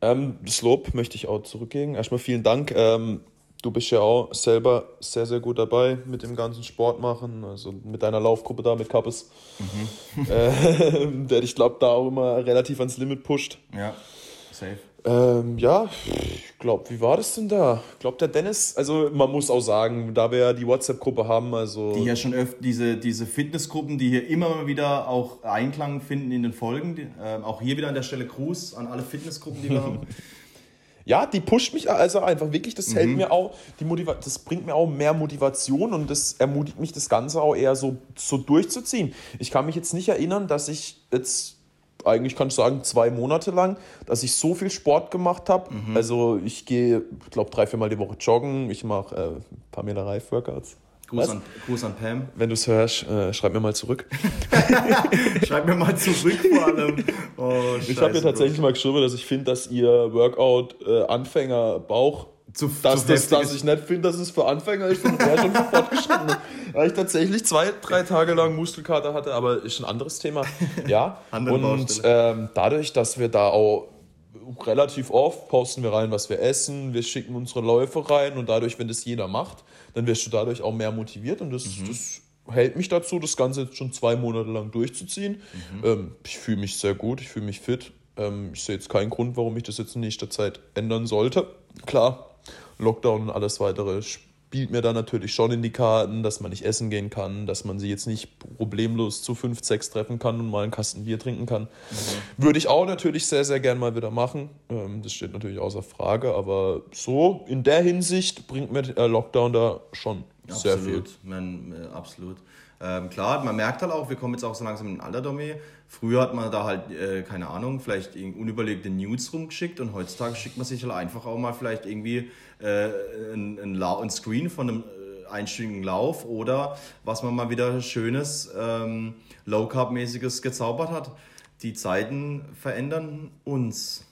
Ähm, das Lob möchte ich auch zurückgeben. Erstmal vielen Dank. Ähm, du bist ja auch selber sehr, sehr gut dabei mit dem ganzen Sport machen. Also mit deiner Laufgruppe da mit Kappes. Mhm. Äh, der ich glaube, da auch immer relativ ans Limit pusht.
Ja, safe.
Ähm, ja, ich glaube, wie war das denn da? Ich glaube, der Dennis, also man muss auch sagen, da wir ja die WhatsApp-Gruppe haben, also.
Die ja schon öfter, diese, diese Fitnessgruppen, die hier immer wieder auch Einklang finden in den Folgen. Die, äh, auch hier wieder an der Stelle Gruß an alle Fitnessgruppen, die wir haben.
Ja, die pusht mich also einfach wirklich, das mhm. hält mir auch, die Motiva das bringt mir auch mehr Motivation und das ermutigt mich, das Ganze auch eher so, so durchzuziehen. Ich kann mich jetzt nicht erinnern, dass ich jetzt eigentlich kann ich sagen, zwei Monate lang, dass ich so viel Sport gemacht habe. Mhm. Also ich gehe, ich glaube, drei, viermal die Woche joggen. Ich mache äh, Pamela Reif Workouts.
Gruß an, Gruß an, Pam.
Wenn du es hörst, äh, schreib mir mal zurück.
schreib mir mal zurück vor allem.
Oh, ich habe mir tatsächlich Bro. mal geschrieben, dass ich finde, dass ihr Workout äh, Anfänger Bauch zu, dass, zu das, dass ich nicht finde, dass es für Anfänger ist und wäre schon für Fortgeschrittene. Weil ich tatsächlich zwei, drei Tage lang Muskelkater hatte, aber ist ein anderes Thema. Ja. und ähm, dadurch, dass wir da auch relativ oft posten wir rein, was wir essen, wir schicken unsere Läufe rein und dadurch, wenn das jeder macht, dann wirst du dadurch auch mehr motiviert und das, mhm. das hält mich dazu, das Ganze jetzt schon zwei Monate lang durchzuziehen. Mhm. Ähm, ich fühle mich sehr gut, ich fühle mich fit. Ähm, ich sehe jetzt keinen Grund, warum ich das jetzt in nächster Zeit ändern sollte. Klar, Lockdown und alles weitere spielt mir da natürlich schon in die Karten, dass man nicht essen gehen kann, dass man sie jetzt nicht problemlos zu fünf, sechs treffen kann und mal einen Kasten Bier trinken kann. Mhm. Würde ich auch natürlich sehr, sehr gern mal wieder machen. Ähm, das steht natürlich außer Frage, aber so in der Hinsicht bringt mir der Lockdown da schon absolut, sehr viel.
Man, äh, absolut. Ähm, klar, man merkt halt auch, wir kommen jetzt auch so langsam in den Alter, Domi. Früher hat man da halt, äh, keine Ahnung, vielleicht unüberlegte News rumgeschickt und heutzutage schickt man sich halt einfach auch mal vielleicht irgendwie äh, ein, ein, ein, Screen von einem äh, einstündigen Lauf oder was man mal wieder schönes, ähm, Low-Carb-mäßiges gezaubert hat. Die Zeiten verändern uns.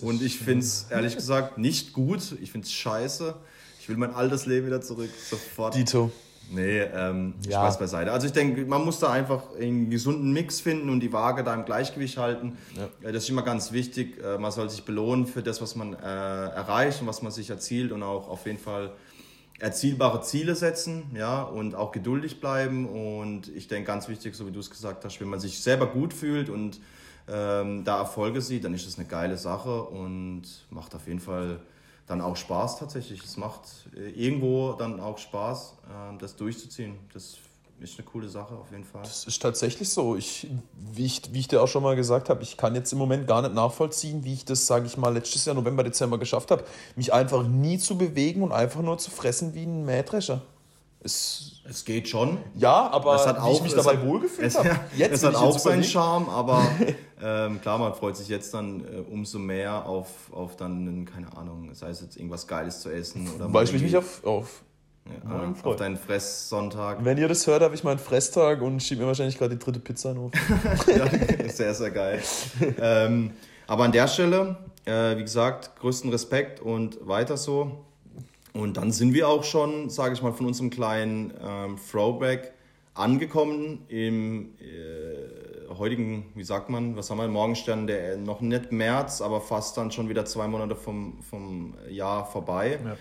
Und ich finde es ehrlich gesagt nicht gut. Ich finde es scheiße. Ich will mein altes Leben wieder zurück. Sofort. Dito. Nee, ähm, ja. Spaß beiseite. Also ich denke, man muss da einfach einen gesunden Mix finden und die Waage da im Gleichgewicht halten. Ja. Äh, das ist immer ganz wichtig. Äh, man soll sich belohnen für das, was man äh, erreicht und was man sich erzielt und auch auf jeden Fall erzielbare Ziele setzen, ja, und auch geduldig bleiben. Und ich denke, ganz wichtig, so wie du es gesagt hast, wenn man sich selber gut fühlt und ähm, da Erfolge sieht, dann ist das eine geile Sache und macht auf jeden Fall dann auch Spaß tatsächlich. Es macht äh, irgendwo dann auch Spaß, äh, das durchzuziehen. Das ist eine coole Sache auf jeden Fall.
Das ist tatsächlich so. Ich, wie, ich, wie ich dir auch schon mal gesagt habe, ich kann jetzt im Moment gar nicht nachvollziehen, wie ich das, sage ich mal, letztes Jahr November, Dezember geschafft habe, mich einfach nie zu bewegen und einfach nur zu fressen wie ein Mähdrescher.
Es, es geht schon.
Ja, aber es hat auch, ich mich dabei wohlgefühlt habe.
Jetzt es hat auch seinen Charme, aber ähm, klar, man freut sich jetzt dann äh, umso mehr auf, auf dann, keine Ahnung, sei es jetzt irgendwas Geiles zu essen oder
Weil ich mich nicht auf, auf,
ja, auf deinen Fresssonntag.
Wenn ihr das hört, habe ich meinen Fresstag und schiebe mir wahrscheinlich gerade die dritte Pizza in
ja, sehr, sehr geil. ähm, aber an der Stelle, äh, wie gesagt, größten Respekt und weiter so. Und dann sind wir auch schon, sage ich mal, von unserem kleinen ähm, Throwback angekommen im äh, heutigen, wie sagt man, was haben wir, Morgenstern, der noch nicht März, aber fast dann schon wieder zwei Monate vom, vom Jahr vorbei. Ja.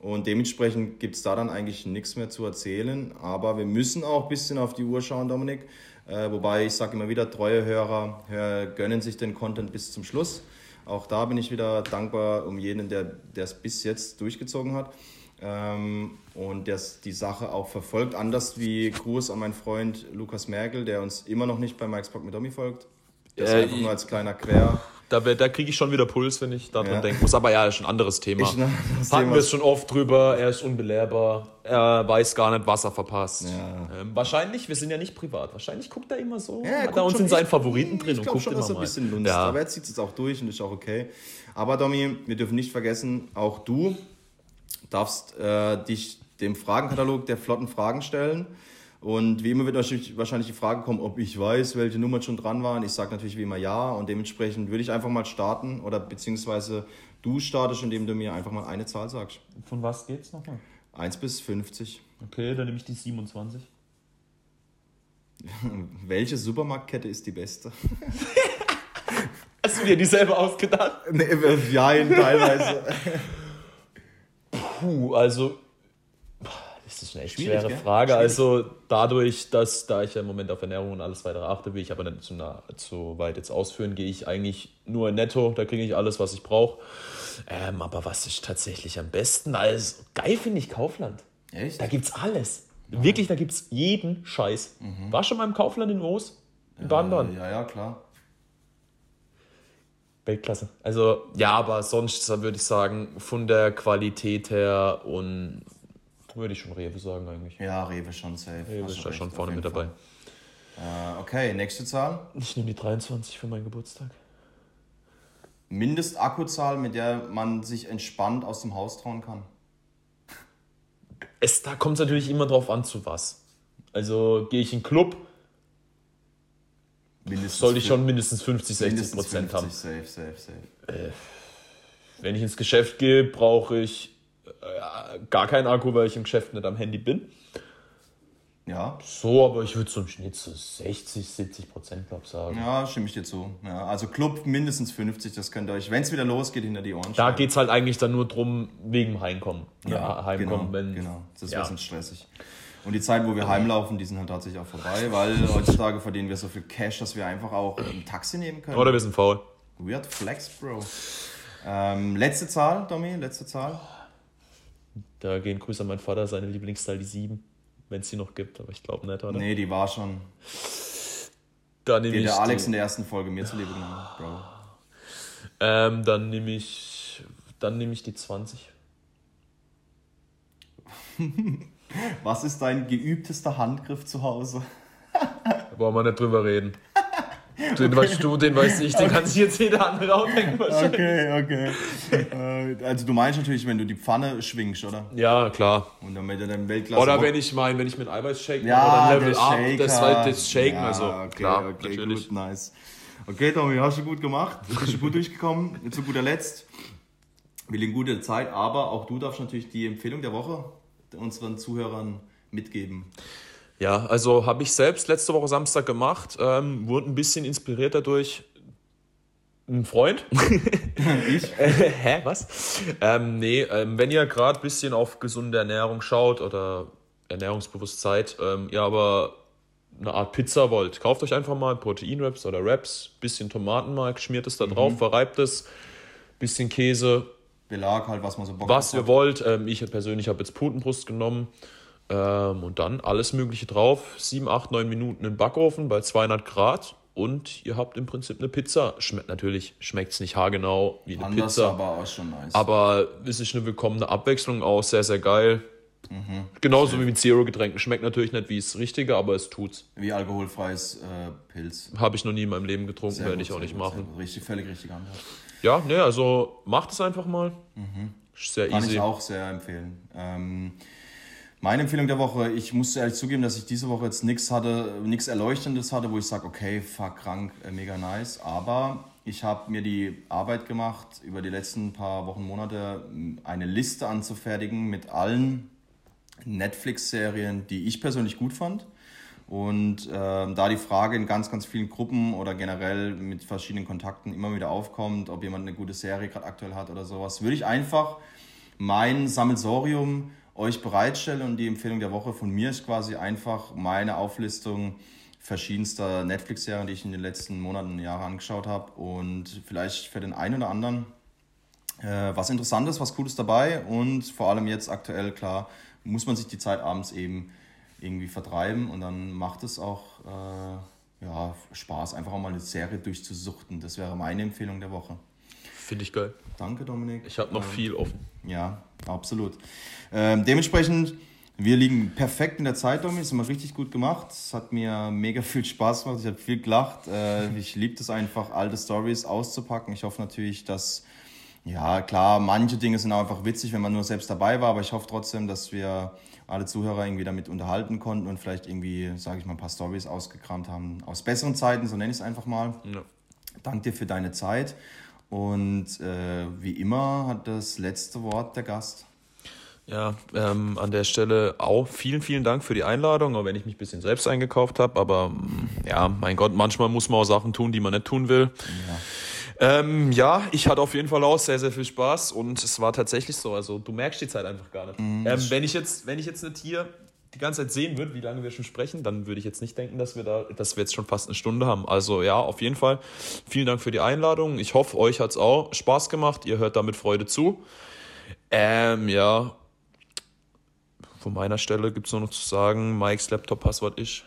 Und dementsprechend gibt es da dann eigentlich nichts mehr zu erzählen. Aber wir müssen auch ein bisschen auf die Uhr schauen, Dominik. Äh, wobei ich sage immer wieder, treue Hörer, Hörer gönnen sich den Content bis zum Schluss. Auch da bin ich wieder dankbar um jeden, der es bis jetzt durchgezogen hat ähm, und der die Sache auch verfolgt. Anders wie Gruß an meinen Freund Lukas Merkel, der uns immer noch nicht bei Mike's Bock mit Domi folgt. Das äh, einfach nur als kleiner Quer.
Da, da kriege ich schon wieder Puls, wenn ich daran ja. denken muss. Aber ja, ist ein anderes Thema. Hatten wir es schon oft drüber. Er ist unbelehrbar. Er weiß gar nicht, was er verpasst. Ja. Ähm, wahrscheinlich, wir sind ja nicht privat. Wahrscheinlich guckt er immer so. Ja, er hat er uns in seinen Favoriten drin
und guckt schon, immer dass er ein bisschen Lunst. Ja. Aber er zieht es auch durch und ist auch okay. Aber Domi, wir dürfen nicht vergessen, auch du darfst äh, dich dem Fragenkatalog der flotten Fragen stellen. Und wie immer wird natürlich wahrscheinlich die Frage kommen, ob ich weiß, welche Nummern schon dran waren. Ich sage natürlich wie immer ja und dementsprechend würde ich einfach mal starten oder beziehungsweise du startest, indem du mir einfach mal eine Zahl sagst.
Von was geht's nochmal?
1 bis 50.
Okay, dann nehme ich die 27.
Welche Supermarktkette ist die beste?
Hast du dir dieselbe ausgedacht?
Nee, ja, teilweise.
Puh, also das ist eine echt Schwierig, schwere gell? Frage. Schwierig. Also dadurch, dass da ich ja im Moment auf Ernährung und alles weitere achte, will ich aber nicht zu, nah, zu weit jetzt ausführen, gehe ich eigentlich nur netto, da kriege ich alles, was ich brauche. Ähm, aber was ist tatsächlich am besten? Also geil finde ich Kaufland. Echt? Da gibt's alles. Ja. Wirklich, da gibt es jeden Scheiß. Mhm. War schon mal im Kaufland in Oos? In
ja, Ja, ja, klar.
Weltklasse. Also, ja, aber sonst würde ich sagen, von der Qualität her und würde ich schon Rewe sagen eigentlich.
Ja, Rewe schon safe.
Rewe ist da schon vorne mit dabei.
Äh, okay, nächste Zahl.
Ich nehme die 23 für meinen Geburtstag.
Mindestakkuzahl, mit der man sich entspannt aus dem Haus trauen kann.
Es, da kommt es natürlich immer drauf an, zu was. Also gehe ich in den Club, mindestens soll ich schon mindestens 50, 60 Prozent haben. Safe, safe, safe. Äh, wenn ich ins Geschäft gehe, brauche ich äh, gar keinen Akku, weil ich im Geschäft nicht am Handy bin.
Ja.
So, aber ich würde so im Schnitt so 60, 70 Prozent, glaube ich, sagen.
Ja, stimme ich dir zu. Ja, also Club mindestens 50, das könnt ihr euch, wenn es wieder losgeht, hinter die Ohren
Da geht es halt eigentlich dann nur drum, wegen Heimkommen.
Ja, Heimkommen, genau, wenn, genau. Das wäre ja. stressig. Und die Zeit, wo wir heimlaufen, die sind halt tatsächlich auch vorbei, weil heutzutage verdienen wir so viel Cash, dass wir einfach auch ein Taxi nehmen können.
Oder wir sind faul.
Weird Flex, Bro. Ähm, letzte Zahl, Domi, letzte Zahl.
Da gehen Grüße an meinen Vater, seine Lieblingszahl die 7, wenn es sie noch gibt, aber ich glaube nicht, oder?
Nee, die war schon. Da nehme ich. Der Alex die... in der ersten Folge mir zuliebe genommen, Bro.
Ähm, dann nehme ich. Dann nehme ich die 20.
Was ist dein geübtester Handgriff zu Hause?
da brauchen wir nicht drüber reden. Den okay. weißt du, den weiß ich, den okay. kann sich jetzt jeder andere auch denken
wahrscheinlich. Okay, okay. Äh, also du meinst natürlich, wenn du die Pfanne schwingst, oder?
Ja, klar.
Und dann mit deinem Weltklasse...
Oder wenn ich meine, wenn ich mit Eiweiß shake
ja,
oder Level Up, das war das Shaken, ja, also
okay, klar, okay, natürlich. Gut, nice. Okay, Tommy, hast du gut gemacht. Du bist gut durchgekommen. Zu guter Letzt, wir liegen gute Zeit, aber auch du darfst natürlich die Empfehlung der Woche unseren Zuhörern mitgeben.
Ja, also habe ich selbst letzte Woche Samstag gemacht, ähm, wurde ein bisschen inspiriert dadurch. Ein Freund? ich? Hä, was? Ähm, nee, ähm, wenn ihr gerade ein bisschen auf gesunde Ernährung schaut oder Ernährungsbewusstsein, ähm, ihr aber eine Art Pizza wollt, kauft euch einfach mal Proteinwraps oder Wraps, bisschen Tomatenmark, schmiert es da drauf, mhm. verreibt es, bisschen Käse.
Belag halt, was man so
Bock Was ihr wollt. Ähm, ich persönlich habe jetzt Putenbrust genommen ähm, und dann alles Mögliche drauf. 7, 8, 9 Minuten im Backofen bei 200 Grad. Und ihr habt im Prinzip eine Pizza. Schmeckt natürlich, schmeckt es nicht haargenau wie eine Anders, Pizza.
aber auch schon nice.
Aber es ist eine willkommene Abwechslung auch sehr, sehr geil. Mhm. Genauso wie mit Zero-Getränken. Schmeckt natürlich nicht wie das Richtige, aber es tut's.
Wie alkoholfreies äh, Pilz.
Habe ich noch nie in meinem Leben getrunken, werde ich auch nicht gut, machen.
Richtig, völlig richtig an.
Ja, ne, also macht es einfach mal.
Mhm. Sehr Kann easy. Kann ich auch sehr empfehlen. Ähm, meine Empfehlung der Woche, ich muss ehrlich zugeben, dass ich diese Woche jetzt nichts hatte, nichts Erleuchtendes hatte, wo ich sage, okay, fuck, krank, äh, mega nice. Aber ich habe mir die Arbeit gemacht, über die letzten paar Wochen, Monate eine Liste anzufertigen mit allen Netflix-Serien, die ich persönlich gut fand. Und äh, da die Frage in ganz, ganz vielen Gruppen oder generell mit verschiedenen Kontakten immer wieder aufkommt, ob jemand eine gute Serie gerade aktuell hat oder sowas, würde ich einfach mein Sammelsorium euch bereitstelle und die Empfehlung der Woche von mir ist quasi einfach meine Auflistung verschiedenster Netflix-Serien, die ich in den letzten Monaten und Jahren angeschaut habe und vielleicht für den einen oder anderen äh, was Interessantes, was Cooles dabei und vor allem jetzt aktuell, klar, muss man sich die Zeit abends eben irgendwie vertreiben und dann macht es auch äh, ja, Spaß, einfach auch mal eine Serie durchzusuchten. Das wäre meine Empfehlung der Woche.
Finde ich geil.
Danke, Dominik.
Ich habe noch ähm, viel offen.
Ja, absolut. Ähm, dementsprechend, wir liegen perfekt in der Zeit, Dominik. Das haben wir richtig gut gemacht. Es hat mir mega viel Spaß gemacht. Ich habe viel gelacht. Äh, ich liebe es einfach, alte Stories auszupacken. Ich hoffe natürlich, dass, ja, klar, manche Dinge sind auch einfach witzig, wenn man nur selbst dabei war. Aber ich hoffe trotzdem, dass wir alle Zuhörer irgendwie damit unterhalten konnten und vielleicht irgendwie, sage ich mal, ein paar Stories ausgekramt haben. Aus besseren Zeiten, so nenne ich es einfach mal. Ja. Danke dir für deine Zeit. Und äh, wie immer hat das letzte Wort der Gast.
Ja, ähm, an der Stelle auch vielen, vielen Dank für die Einladung, auch wenn ich mich ein bisschen selbst eingekauft habe. Aber mm, ja, mein Gott, manchmal muss man auch Sachen tun, die man nicht tun will. Ja. Ähm, ja, ich hatte auf jeden Fall auch sehr, sehr viel Spaß und es war tatsächlich so. Also du merkst die Zeit einfach gar nicht. Mhm. Ähm, wenn ich jetzt, wenn ich jetzt nicht hier die ganze Zeit sehen würde, wie lange wir schon sprechen, dann würde ich jetzt nicht denken, dass wir da, dass wir jetzt schon fast eine Stunde haben. Also ja, auf jeden Fall. Vielen Dank für die Einladung. Ich hoffe, euch hat es auch Spaß gemacht. Ihr hört da mit Freude zu. Ähm, ja, von meiner Stelle gibt es nur noch zu sagen, Mikes Laptop-Passwort ist